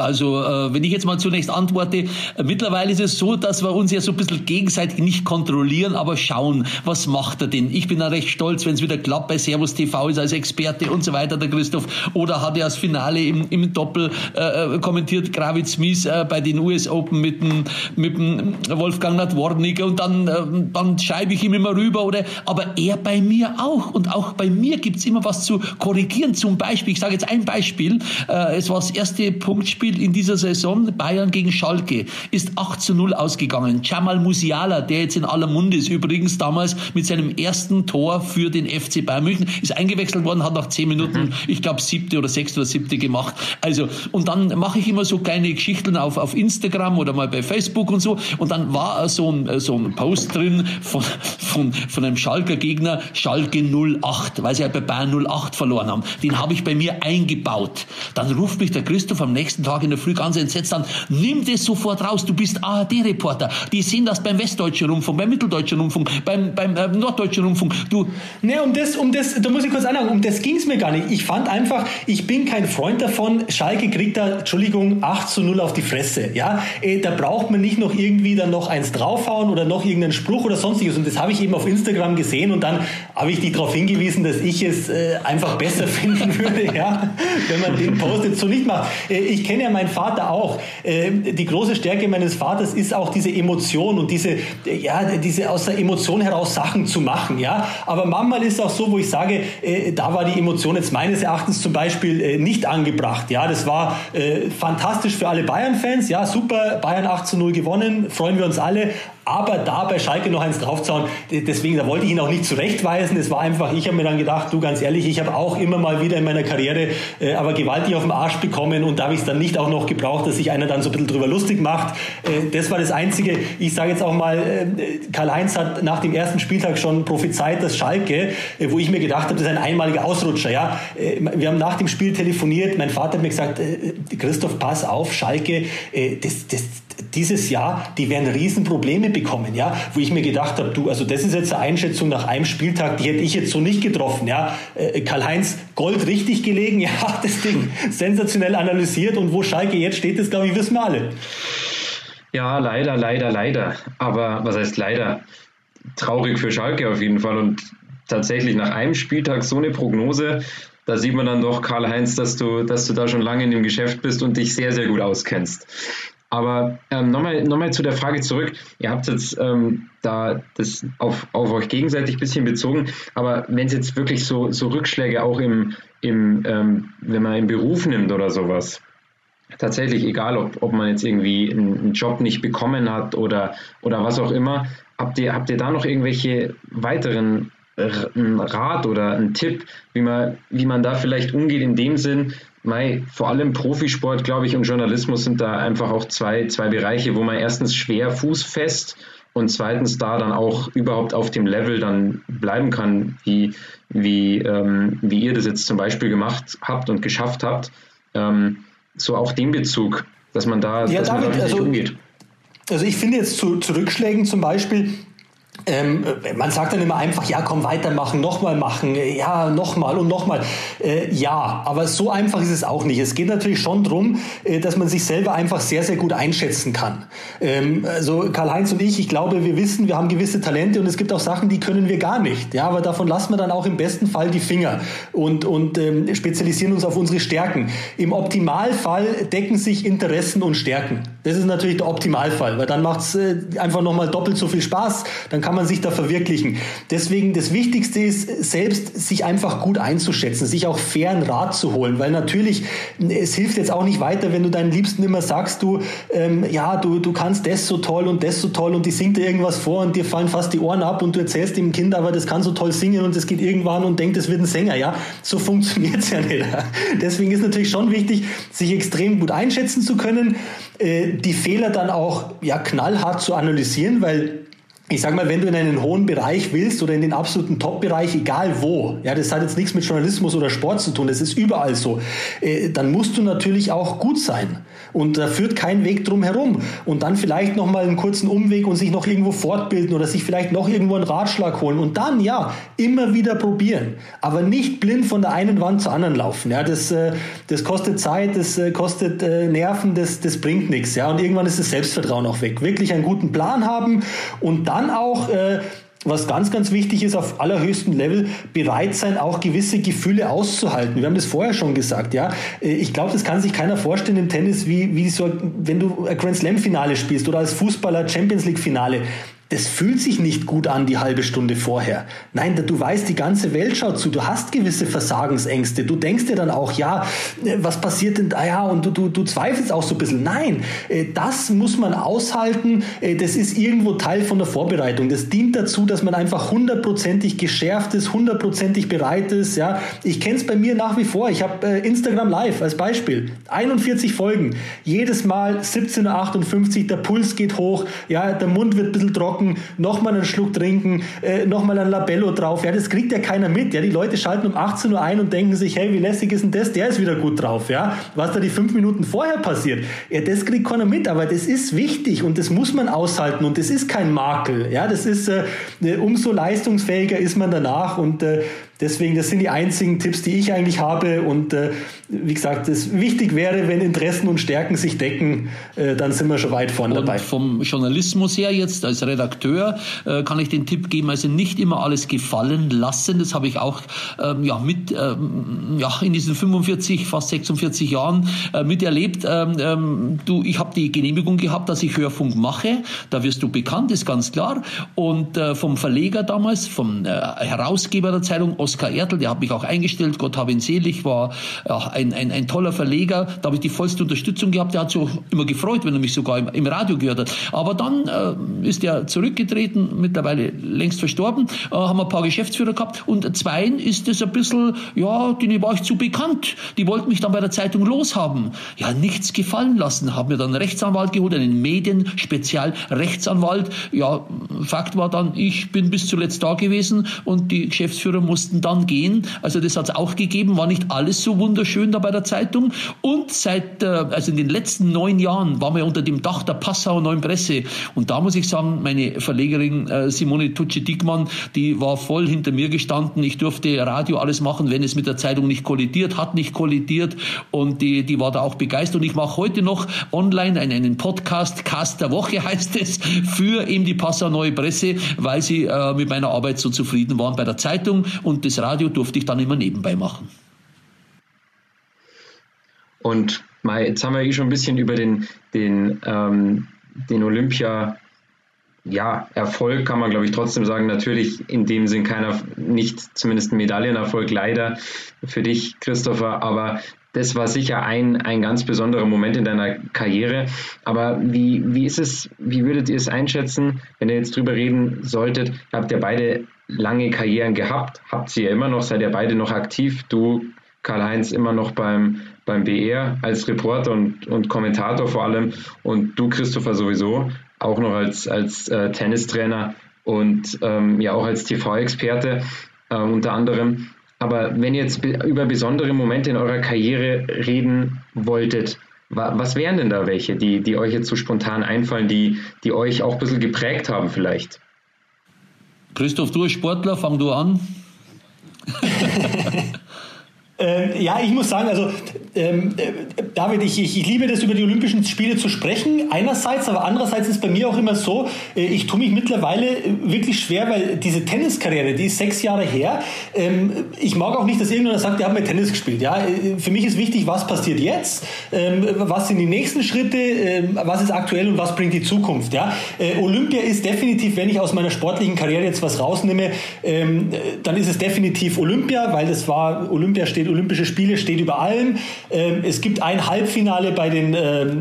Speaker 5: Also äh, wenn ich jetzt mal zunächst antworte, äh, mittlerweile ist es so, dass wir uns ja so ein bisschen gegenseitig nicht kontrollieren, aber schauen, was macht er denn? Ich bin ja recht stolz, wenn es wieder klappt bei Servus TV ist als Experte und so weiter, der Christoph. Oder hat er das Finale im, im Doppel äh, kommentiert, Gravitz Mies äh, bei den US Open mit dem, mit dem Wolfgang Nadwornik und dann, äh, dann schreibe ich ihm immer rüber. Oder, aber er bei mir auch. Und auch bei mir gibt's immer was zu korrigieren. Zum Beispiel, ich sage jetzt ein Beispiel, äh, es war das erste Punktspiel Spiel in dieser Saison, Bayern gegen Schalke, ist 8 zu 0 ausgegangen. Jamal Musiala, der jetzt in aller Munde ist, übrigens damals mit seinem ersten Tor für den FC Bayern München, ist eingewechselt worden, hat nach 10 Minuten, mhm. ich glaube, siebte oder sechste oder siebte gemacht. Also, und dann mache ich immer so kleine Geschichten auf, auf Instagram oder mal bei Facebook und so. Und dann war so ein, so ein Post drin von, von, von einem Schalker Gegner, Schalke 08, weil sie halt bei Bayern 08 verloren haben. Den habe ich bei mir eingebaut. Dann ruft mich der Christoph am nächsten Tag Tag in der Früh ganz entsetzt an, nimm das sofort raus, du bist ARD-Reporter. Die sehen das beim Westdeutschen Rundfunk, beim Mitteldeutschen Rundfunk, beim, beim äh, Norddeutschen Rundfunk. Du
Speaker 6: ne, um das, um das, da muss ich kurz anhaken, um das ging es mir gar nicht. Ich fand einfach, ich bin kein Freund davon, Schalke kriegt da, Entschuldigung, 8 zu 0 auf die Fresse. Ja, äh, da braucht man nicht noch irgendwie dann noch eins draufhauen oder noch irgendeinen Spruch oder sonstiges. Und das habe ich eben auf Instagram gesehen und dann habe ich dich darauf hingewiesen, dass ich es äh, einfach besser finden würde, ja, wenn man den Post jetzt so nicht macht. Äh, ich kenne ja mein Vater auch. Ähm, die große Stärke meines Vaters ist auch diese Emotion und diese, ja, diese aus der Emotion heraus Sachen zu machen, ja. Aber manchmal ist es auch so, wo ich sage, äh, da war die Emotion jetzt meines Erachtens zum Beispiel äh, nicht angebracht, ja. Das war äh, fantastisch für alle Bayern-Fans, ja, super, Bayern 8 zu 0 gewonnen, freuen wir uns alle. Aber da bei Schalke noch eins draufzauen, deswegen, da wollte ich ihn auch nicht zurechtweisen. Es war einfach, ich habe mir dann gedacht, du ganz ehrlich, ich habe auch immer mal wieder in meiner Karriere äh, aber gewaltig auf den Arsch bekommen und da habe ich es dann nicht auch noch gebraucht, dass sich einer dann so ein bisschen drüber lustig macht. Äh, das war das Einzige. Ich sage jetzt auch mal, äh, Karl-Heinz hat nach dem ersten Spieltag schon prophezeit, dass Schalke, äh, wo ich mir gedacht habe, das ist ein einmaliger Ausrutscher. Ja? Äh, wir haben nach dem Spiel telefoniert, mein Vater hat mir gesagt, äh, Christoph, pass auf, Schalke, das, das, dieses Jahr, die werden Riesenprobleme bekommen, ja, wo ich mir gedacht habe, du, also das ist jetzt eine Einschätzung nach einem Spieltag, die hätte ich jetzt so nicht getroffen, ja. Äh, Karl-Heinz, Gold richtig gelegen, ja, das Ding sensationell analysiert und wo Schalke jetzt steht, das glaube ich, wissen wir alle.
Speaker 1: Ja, leider, leider, leider. Aber was heißt leider? Traurig für Schalke auf jeden Fall und tatsächlich nach einem Spieltag so eine Prognose, da sieht man dann doch, Karl-Heinz, dass du, dass du da schon lange in dem Geschäft bist und dich sehr, sehr gut auskennst. Aber ähm, nochmal noch mal zu der Frage zurück. Ihr habt jetzt ähm, da das auf, auf euch gegenseitig ein bisschen bezogen, aber wenn es jetzt wirklich so, so Rückschläge auch im, im ähm, wenn man im Beruf nimmt oder sowas, tatsächlich egal, ob, ob man jetzt irgendwie einen, einen Job nicht bekommen hat oder, oder was auch immer, habt ihr, habt ihr da noch irgendwelche weiteren einen Rat oder einen Tipp, wie man, wie man da vielleicht umgeht in dem Sinn, Mei, vor allem Profisport, glaube ich, und Journalismus sind da einfach auch zwei, zwei Bereiche, wo man erstens schwer fußfest und zweitens da dann auch überhaupt auf dem Level dann bleiben kann, wie, wie, ähm, wie ihr das jetzt zum Beispiel gemacht habt und geschafft habt. Ähm, so auch den Bezug, dass man da,
Speaker 6: ja,
Speaker 1: dass
Speaker 6: David,
Speaker 1: man da
Speaker 6: also,
Speaker 1: umgeht.
Speaker 6: Also ich finde jetzt zu, zu Rückschlägen zum Beispiel, ähm, man sagt dann immer einfach, ja, komm, weitermachen, nochmal machen, ja, nochmal und nochmal. Äh, ja, aber so einfach ist es auch nicht. Es geht natürlich schon darum, äh, dass man sich selber einfach sehr, sehr gut einschätzen kann. Ähm, also Karl-Heinz und ich, ich glaube, wir wissen, wir haben gewisse Talente und es gibt auch Sachen, die können wir gar nicht. Ja, aber davon lassen wir dann auch im besten Fall die Finger und, und ähm, spezialisieren uns auf unsere Stärken. Im Optimalfall decken sich Interessen und Stärken. Das ist natürlich der Optimalfall, weil dann macht es äh, einfach nochmal doppelt so viel Spaß. Dann kann man sich da verwirklichen. Deswegen das Wichtigste ist, selbst sich einfach gut einzuschätzen, sich auch fairen Rat zu holen, weil natürlich, es hilft jetzt auch nicht weiter, wenn du deinen Liebsten immer sagst, du, ähm, ja, du, du kannst das so toll und das so toll und die singt dir irgendwas vor und dir fallen fast die Ohren ab und du erzählst dem Kind aber, das kann so toll singen und es geht irgendwann und denkt, es wird ein Sänger, ja. So funktioniert es ja nicht. Deswegen ist natürlich schon wichtig, sich extrem gut einschätzen zu können, äh, die Fehler dann auch ja, knallhart zu analysieren, weil ich sag mal, wenn du in einen hohen Bereich willst oder in den absoluten Top-Bereich, egal wo, ja, das hat jetzt nichts mit Journalismus oder Sport zu tun, das ist überall so, äh, dann musst du natürlich auch gut sein. Und da führt kein Weg drum herum. Und dann vielleicht nochmal einen kurzen Umweg und sich noch irgendwo fortbilden oder sich vielleicht noch irgendwo einen Ratschlag holen. Und dann, ja, immer wieder probieren. Aber nicht blind von der einen Wand zur anderen laufen. Ja, das, äh, das kostet Zeit, das äh, kostet Nerven, das, das bringt nichts. Ja, und irgendwann ist das Selbstvertrauen auch weg. Wirklich einen guten Plan haben und dann dann auch äh, was ganz, ganz wichtig ist, auf allerhöchstem Level bereit sein, auch gewisse Gefühle auszuhalten. Wir haben das vorher schon gesagt, ja. Äh, ich glaube, das kann sich keiner vorstellen im Tennis, wie, wie so, wenn du ein Grand Slam Finale spielst oder als Fußballer Champions League Finale das fühlt sich nicht gut an, die halbe Stunde vorher. Nein, du weißt, die ganze Welt schaut zu, du hast gewisse Versagensängste. Du denkst dir dann auch, ja, äh, was passiert denn, ah ja, und du, du, du zweifelst auch so ein bisschen. Nein, äh, das muss man aushalten. Äh, das ist irgendwo Teil von der Vorbereitung. Das dient dazu, dass man einfach hundertprozentig geschärft ist, hundertprozentig bereit ist. Ja, ich kenne es bei mir nach wie vor. Ich habe Instagram Live als Beispiel. 41 Folgen. Jedes Mal 17.58 Uhr, der Puls geht hoch, ja, der Mund wird ein bisschen trocken hocken, nochmal einen Schluck trinken, äh, nochmal ein Labello drauf. Ja, das kriegt ja keiner mit. Ja, die Leute schalten um 18 Uhr ein und denken sich, hey, wie lässig ist denn das? Der ist wieder gut drauf. Ja, was da die fünf Minuten vorher passiert, ja, das kriegt keiner mit. Aber das ist wichtig und das muss man aushalten und das ist kein Makel. Ja, das ist äh, umso leistungsfähiger ist man danach und äh, Deswegen, das sind die einzigen Tipps, die ich eigentlich habe. Und äh, wie gesagt, es wichtig wäre, wenn Interessen und Stärken sich decken, äh, dann sind wir schon weit vorne dabei. Und
Speaker 5: vom Journalismus her jetzt als Redakteur äh, kann ich den Tipp geben, also nicht immer alles gefallen lassen. Das habe ich auch ähm, ja, mit ähm, ja, in diesen 45, fast 46 Jahren äh, miterlebt. Ähm, ähm, du, ich habe die Genehmigung gehabt, dass ich Hörfunk mache. Da wirst du bekannt, ist ganz klar. Und äh, vom Verleger damals, vom äh, Herausgeber der Zeitung Oskar Ertl, der hat mich auch eingestellt, Gott habe ihn selig, war ja, ein, ein, ein toller Verleger, da habe ich die vollste Unterstützung gehabt, der hat sich auch immer gefreut, wenn er mich sogar im, im Radio gehört hat. Aber dann äh, ist er zurückgetreten, mittlerweile längst verstorben, äh, haben ein paar Geschäftsführer gehabt und zweien ist es ein bisschen, ja, denen war ich zu bekannt. Die wollten mich dann bei der Zeitung loshaben. Ja, nichts gefallen lassen, haben mir dann einen Rechtsanwalt geholt, einen Medien-Spezialrechtsanwalt. Ja, Fakt war dann, ich bin bis zuletzt da gewesen und die Geschäftsführer mussten dann gehen. Also das hat es auch gegeben, war nicht alles so wunderschön da bei der Zeitung. Und seit, äh, also in den letzten neun Jahren waren wir unter dem Dach der Passauer Neuen Presse. Und da muss ich sagen, meine Verlegerin äh, Simone Tucci-Dickmann, die war voll hinter mir gestanden. Ich durfte Radio alles machen, wenn es mit der Zeitung nicht kollidiert, hat nicht kollidiert. Und die, die war da auch begeistert. Und ich mache heute noch online einen, einen Podcast, Cast der Woche heißt es, für eben die Passauer Neue Presse, weil sie äh, mit meiner Arbeit so zufrieden waren bei der Zeitung. Und das Radio durfte ich dann immer nebenbei machen.
Speaker 1: Und mal, jetzt haben wir eh schon ein bisschen über den, den, ähm, den Olympia ja, Erfolg kann man, glaube ich, trotzdem sagen. Natürlich in dem Sinn keiner, nicht zumindest ein Medaillenerfolg leider für dich, Christopher, aber das war sicher ein, ein ganz besonderer Moment in deiner Karriere. Aber wie, wie ist es, wie würdet ihr es einschätzen, wenn ihr jetzt drüber reden solltet? Ihr habt ja beide lange Karrieren gehabt, habt sie ja immer noch, seid ihr beide noch aktiv. Du, Karl-Heinz, immer noch beim, beim BR als Reporter und, und Kommentator vor allem und du, Christopher, sowieso auch noch als, als äh, Tennistrainer und ähm, ja auch als TV-Experte äh, unter anderem. Aber wenn ihr jetzt be über besondere Momente in eurer Karriere reden wolltet, wa was wären denn da welche, die, die euch jetzt so spontan einfallen, die, die euch auch ein bisschen geprägt haben vielleicht?
Speaker 5: Christoph, du als Sportler, fang du an.
Speaker 6: Ähm, ja, ich muss sagen, also ähm, äh, David, ich, ich, liebe das, über die Olympischen Spiele zu sprechen, einerseits, aber andererseits ist bei mir auch immer so, äh, ich tue mich mittlerweile äh, wirklich schwer, weil diese Tenniskarriere, die ist sechs Jahre her. Ähm, ich mag auch nicht, dass irgendjemand sagt, der hat mal Tennis gespielt. Ja? Äh, für mich ist wichtig, was passiert jetzt, ähm, was sind die nächsten Schritte, ähm, was ist aktuell und was bringt die Zukunft. Ja? Äh, Olympia ist definitiv, wenn ich aus meiner sportlichen Karriere jetzt was rausnehme, ähm, dann ist es definitiv Olympia, weil das war, Olympia steht Olympische Spiele steht über allem. Ähm, es gibt ein Halbfinale bei den ähm,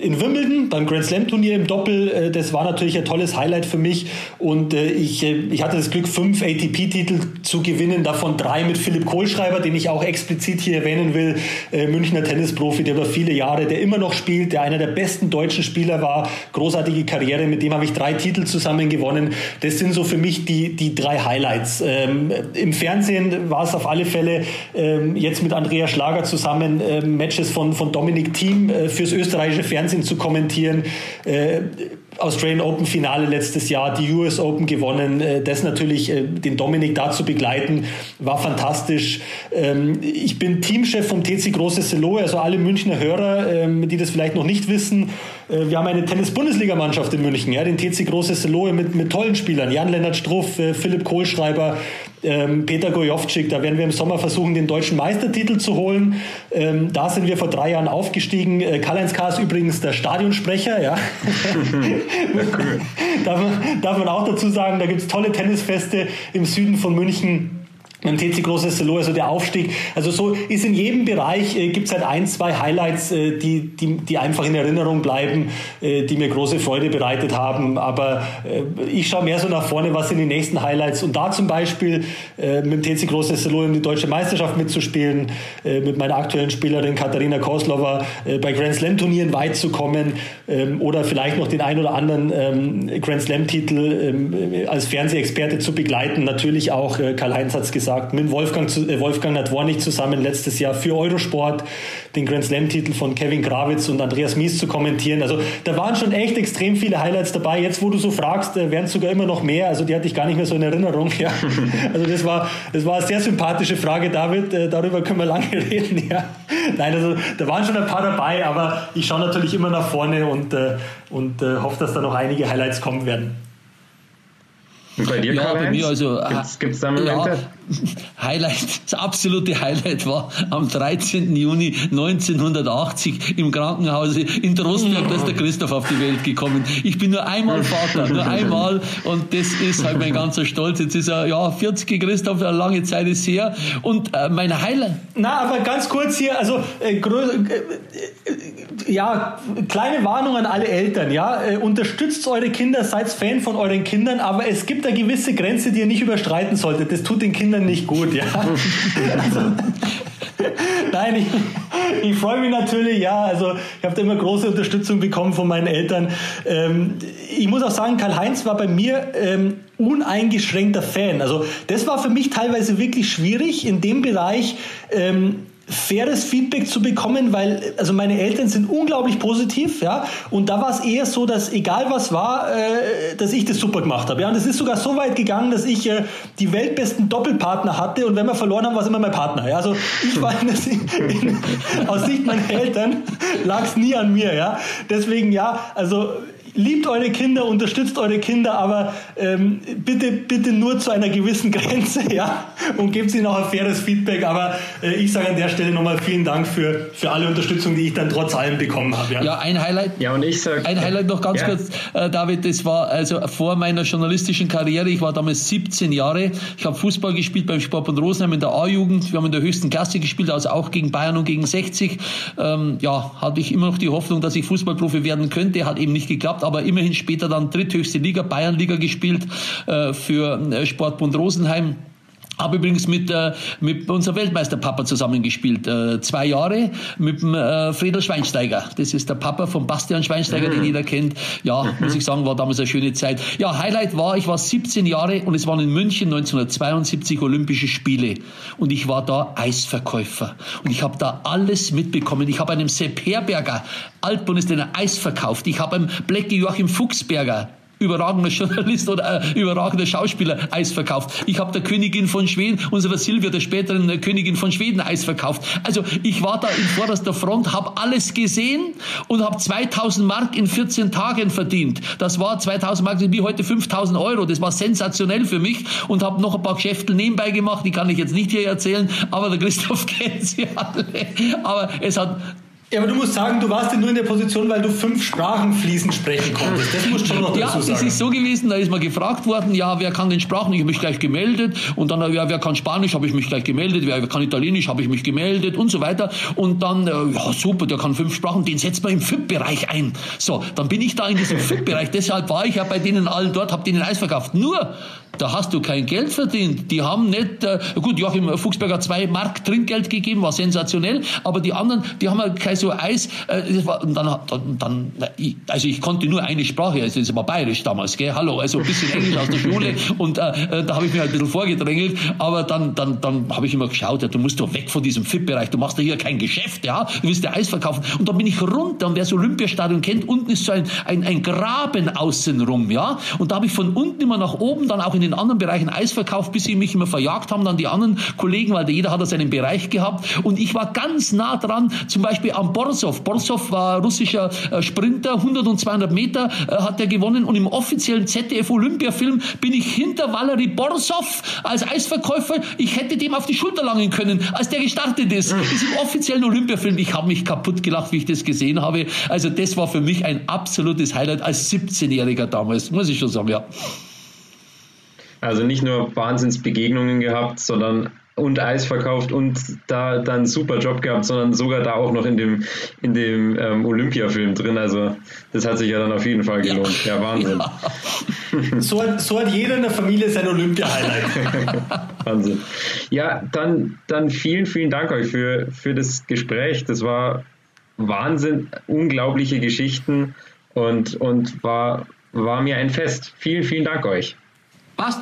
Speaker 6: äh, in Wimbledon beim Grand Slam Turnier im Doppel. Äh, das war natürlich ein tolles Highlight für mich und äh, ich, ich hatte das Glück, fünf ATP-Titel zu gewinnen, davon drei mit Philipp Kohlschreiber, den ich auch explizit hier erwähnen will, Münchner Tennisprofi, der über viele Jahre, der immer noch spielt, der einer der besten deutschen Spieler war, großartige Karriere, mit dem habe ich drei Titel zusammen gewonnen. Das sind so für mich die, die drei Highlights. Ähm, Im Fernsehen war es auf alle Fälle ähm, jetzt mit Andrea Schlager zusammen äh, Matches von, von Dominik Thiem äh, fürs österreichische Fernsehen zu kommentieren. Äh, Australian Open Finale letztes Jahr, die US Open gewonnen. Äh, das natürlich, äh, den Dominik da zu begleiten, war fantastisch. Ähm, ich bin Teamchef vom TC Große Selo, also alle Münchner Hörer, ähm, die das vielleicht noch nicht wissen. Äh, wir haben eine Tennis-Bundesligamannschaft in München, ja, den TC Große Selo mit, mit tollen Spielern. Jan-Lennart Struff, Philipp Kohlschreiber, ähm, Peter Gojovcik. Da werden wir im Sommer versuchen, den deutschen Meistertitel zu holen. Da sind wir vor drei Jahren aufgestiegen. Karl-Heinz K. ist übrigens der Stadionsprecher, ja. darf, man, darf man auch dazu sagen, da gibt es tolle Tennisfeste im Süden von München beim TC Großes Selo, also der Aufstieg. Also so ist in jedem Bereich, äh, gibt es halt ein, zwei Highlights, äh, die, die, die einfach in Erinnerung bleiben, äh, die mir große Freude bereitet haben. Aber äh, ich schaue mehr so nach vorne, was sind die nächsten Highlights. Und da zum Beispiel äh, mit dem TC Großes Selo in die deutsche Meisterschaft mitzuspielen, äh, mit meiner aktuellen Spielerin Katharina Koslova bei Grand Slam Turnieren weit zu kommen ähm, oder vielleicht noch den ein oder anderen ähm, Grand Slam Titel ähm, als Fernsehexperte zu begleiten. Natürlich auch, Karl-Heinz hat es gesagt, gesagt, mit Wolfgang, äh, Wolfgang Nadwornig zusammen letztes Jahr für Eurosport den Grand Slam-Titel von Kevin Grawitz und Andreas Mies zu kommentieren. Also da waren schon echt extrem viele Highlights dabei. Jetzt, wo du so fragst, äh, werden es sogar immer noch mehr. Also die hatte ich gar nicht mehr so in Erinnerung. Ja. Also das war, das war eine sehr sympathische Frage, David. Äh, darüber können wir lange reden. Ja. Nein, also da waren schon ein paar dabei, aber ich schaue natürlich immer nach vorne und, und hoffe, dass da noch einige Highlights kommen werden.
Speaker 1: Und bei dir,
Speaker 5: ja, bei mir also.
Speaker 1: Gibt es da Momente? Ja,
Speaker 5: Highlight, das absolute Highlight war am 13. Juni 1980 im Krankenhaus in Trostberg, da ist der Christoph auf die Welt gekommen. Ich bin nur einmal Vater, nur einmal und das ist halt mein ganzer Stolz. Jetzt ist er, ja, 40 Christoph, eine lange Zeit ist her und äh, mein Highlight.
Speaker 6: Na, aber ganz kurz hier, also äh, äh, äh, ja, kleine Warnung an alle Eltern, ja, äh, unterstützt eure Kinder, seid Fan von euren Kindern, aber es gibt eine gewisse Grenze, die ihr nicht überstreiten solltet. Das tut den Kindern nicht gut, ja. also, Nein, ich, ich freue mich natürlich, ja. Also ich habe da immer große Unterstützung bekommen von meinen Eltern. Ähm, ich muss auch sagen, Karl-Heinz war bei mir ähm, uneingeschränkter Fan. Also das war für mich teilweise wirklich schwierig in dem Bereich. Ähm, faires Feedback zu bekommen, weil also meine Eltern sind unglaublich positiv, ja, und da war es eher so, dass egal was war, äh, dass ich das super gemacht habe, ja, und es ist sogar so weit gegangen, dass ich äh, die weltbesten Doppelpartner hatte und wenn wir verloren haben, war es immer mein Partner, ja, also ich war in, in, aus Sicht meiner Eltern lag es nie an mir, ja, deswegen ja, also liebt eure Kinder, unterstützt eure Kinder, aber ähm, bitte, bitte nur zu einer gewissen Grenze, ja, und gebt ihnen auch ein faires Feedback. Aber äh, ich sage an der Stelle nochmal vielen Dank für, für alle Unterstützung, die ich dann trotz allem bekommen habe.
Speaker 5: Ja, ja ein Highlight.
Speaker 1: Ja, und ich sage.
Speaker 5: Ein Highlight noch ganz ja. kurz, äh, David, das war also vor meiner journalistischen Karriere. Ich war damals 17 Jahre. Ich habe Fußball gespielt beim Sportbund Rosenheim in der A-Jugend. Wir haben in der höchsten Klasse gespielt, also auch gegen Bayern und gegen 60. Ähm, ja, hatte ich immer noch die Hoffnung, dass ich Fußballprofi werden könnte. Hat eben nicht geklappt aber immerhin später dann dritthöchste Liga, Bayernliga gespielt äh, für äh, Sportbund Rosenheim. Habe übrigens mit, äh, mit unserem Weltmeisterpapa zusammengespielt. Äh, zwei Jahre mit dem äh, Friedel Schweinsteiger. Das ist der Papa von Bastian Schweinsteiger, mhm. den jeder kennt. Ja, mhm. muss ich sagen, war damals eine schöne Zeit. Ja, Highlight war, ich war 17 Jahre und es waren in München 1972 Olympische Spiele. Und ich war da Eisverkäufer. Und ich habe da alles mitbekommen. Ich habe einem Sepp Herberger, Altbundestrainer, Eis verkauft. Ich habe einem Blackie Joachim Fuchsberger überragender Journalist oder äh, überragender Schauspieler Eis verkauft. Ich habe der Königin von Schweden, unserer Silvia, der späteren äh, Königin von Schweden, Eis verkauft. Also ich war da in vorderster Front, habe alles gesehen und habe 2000 Mark in 14 Tagen verdient. Das war 2000 Mark, wie heute 5000 Euro. Das war sensationell für mich und habe noch ein paar Geschäfte nebenbei gemacht. Die kann ich jetzt nicht hier erzählen, aber der Christoph kennt sie alle. Aber es hat
Speaker 6: ja, aber du musst sagen, du warst ja nur in der Position, weil du fünf Sprachen fließend sprechen konntest. Das musst du schon noch dazu
Speaker 5: sagen. Ja, es ist so gewesen, da ist mal gefragt worden, ja, wer kann den Sprachen? Ich habe mich gleich gemeldet. Und dann, ja, wer kann Spanisch? Habe ich mich gleich gemeldet. Wer kann Italienisch? Habe ich mich gemeldet und so weiter. Und dann, äh, ja, super, der kann fünf Sprachen, den setzt man im FIP-Bereich ein. So, dann bin ich da in diesem FIP-Bereich. Deshalb war ich ja bei denen allen dort, habe denen Eis verkauft. Nur, da hast du kein Geld verdient. Die haben nicht, äh, gut, Joachim Fuchsberger zwei Mark Trinkgeld gegeben, war sensationell, aber die anderen, die haben halt kein so Eis. Äh, war, und dann, dann, dann, also ich konnte nur eine Sprache, also das war bayerisch damals, gell, hallo, also ein bisschen Englisch aus der Schule und äh, äh da habe ich mir halt ein bisschen vorgedrängelt, aber dann, dann, dann habe ich immer geschaut, ja, du musst doch weg von diesem FIP-Bereich, du machst ja hier kein Geschäft, ja, du willst ja Eis verkaufen. Und dann bin ich runter und wer das Olympiastadion kennt, unten ist so ein, ein, ein Graben außenrum, ja, und da habe ich von unten immer nach oben dann auch in den anderen Bereichen Eis verkauft, bis sie mich immer verjagt haben, dann die anderen Kollegen, weil jeder hat seinen Bereich gehabt. Und ich war ganz nah dran, zum Beispiel am Borsov. Borsov war russischer äh, Sprinter, 100 und 200 Meter äh, hat er gewonnen. Und im offiziellen ZDF-Olympiafilm bin ich hinter Valery Borsov als Eisverkäufer. Ich hätte dem auf die Schulter langen können, als der gestartet ist. Das ist im offiziellen Olympiafilm. Ich habe mich kaputt gelacht, wie ich das gesehen habe. Also das war für mich ein absolutes Highlight als 17-Jähriger damals, muss ich schon sagen, ja.
Speaker 1: Also nicht nur Wahnsinnsbegegnungen gehabt, sondern und Eis verkauft und da dann einen super Job gehabt, sondern sogar da auch noch in dem, in dem ähm, Olympiafilm drin. Also das hat sich ja dann auf jeden Fall gelohnt. Ja, ja Wahnsinn.
Speaker 6: Ja. So, hat, so hat jeder in der Familie sein Olympia-Highlight.
Speaker 1: Wahnsinn. Ja, dann, dann vielen, vielen Dank euch für, für das Gespräch. Das war Wahnsinn, unglaubliche Geschichten und, und war, war mir ein Fest. Vielen, vielen Dank euch.
Speaker 6: Passt.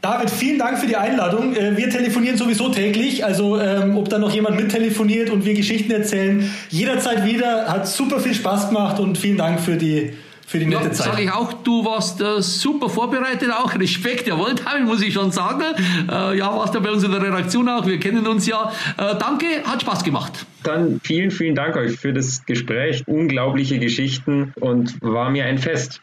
Speaker 6: David, vielen Dank für die Einladung. Äh, wir telefonieren sowieso täglich, also ähm, ob da noch jemand mittelefoniert und wir Geschichten erzählen, jederzeit wieder. Hat super viel Spaß gemacht und vielen Dank für die für die nette ja, Zeit.
Speaker 5: Sag ich auch, du warst äh, super vorbereitet, auch Respekt, jawohl, David, muss ich schon sagen. Äh, ja, warst du bei uns in der Redaktion auch, wir kennen uns ja. Äh, danke, hat Spaß gemacht.
Speaker 1: Dann vielen, vielen Dank euch für das Gespräch. Unglaubliche Geschichten und war mir ein Fest.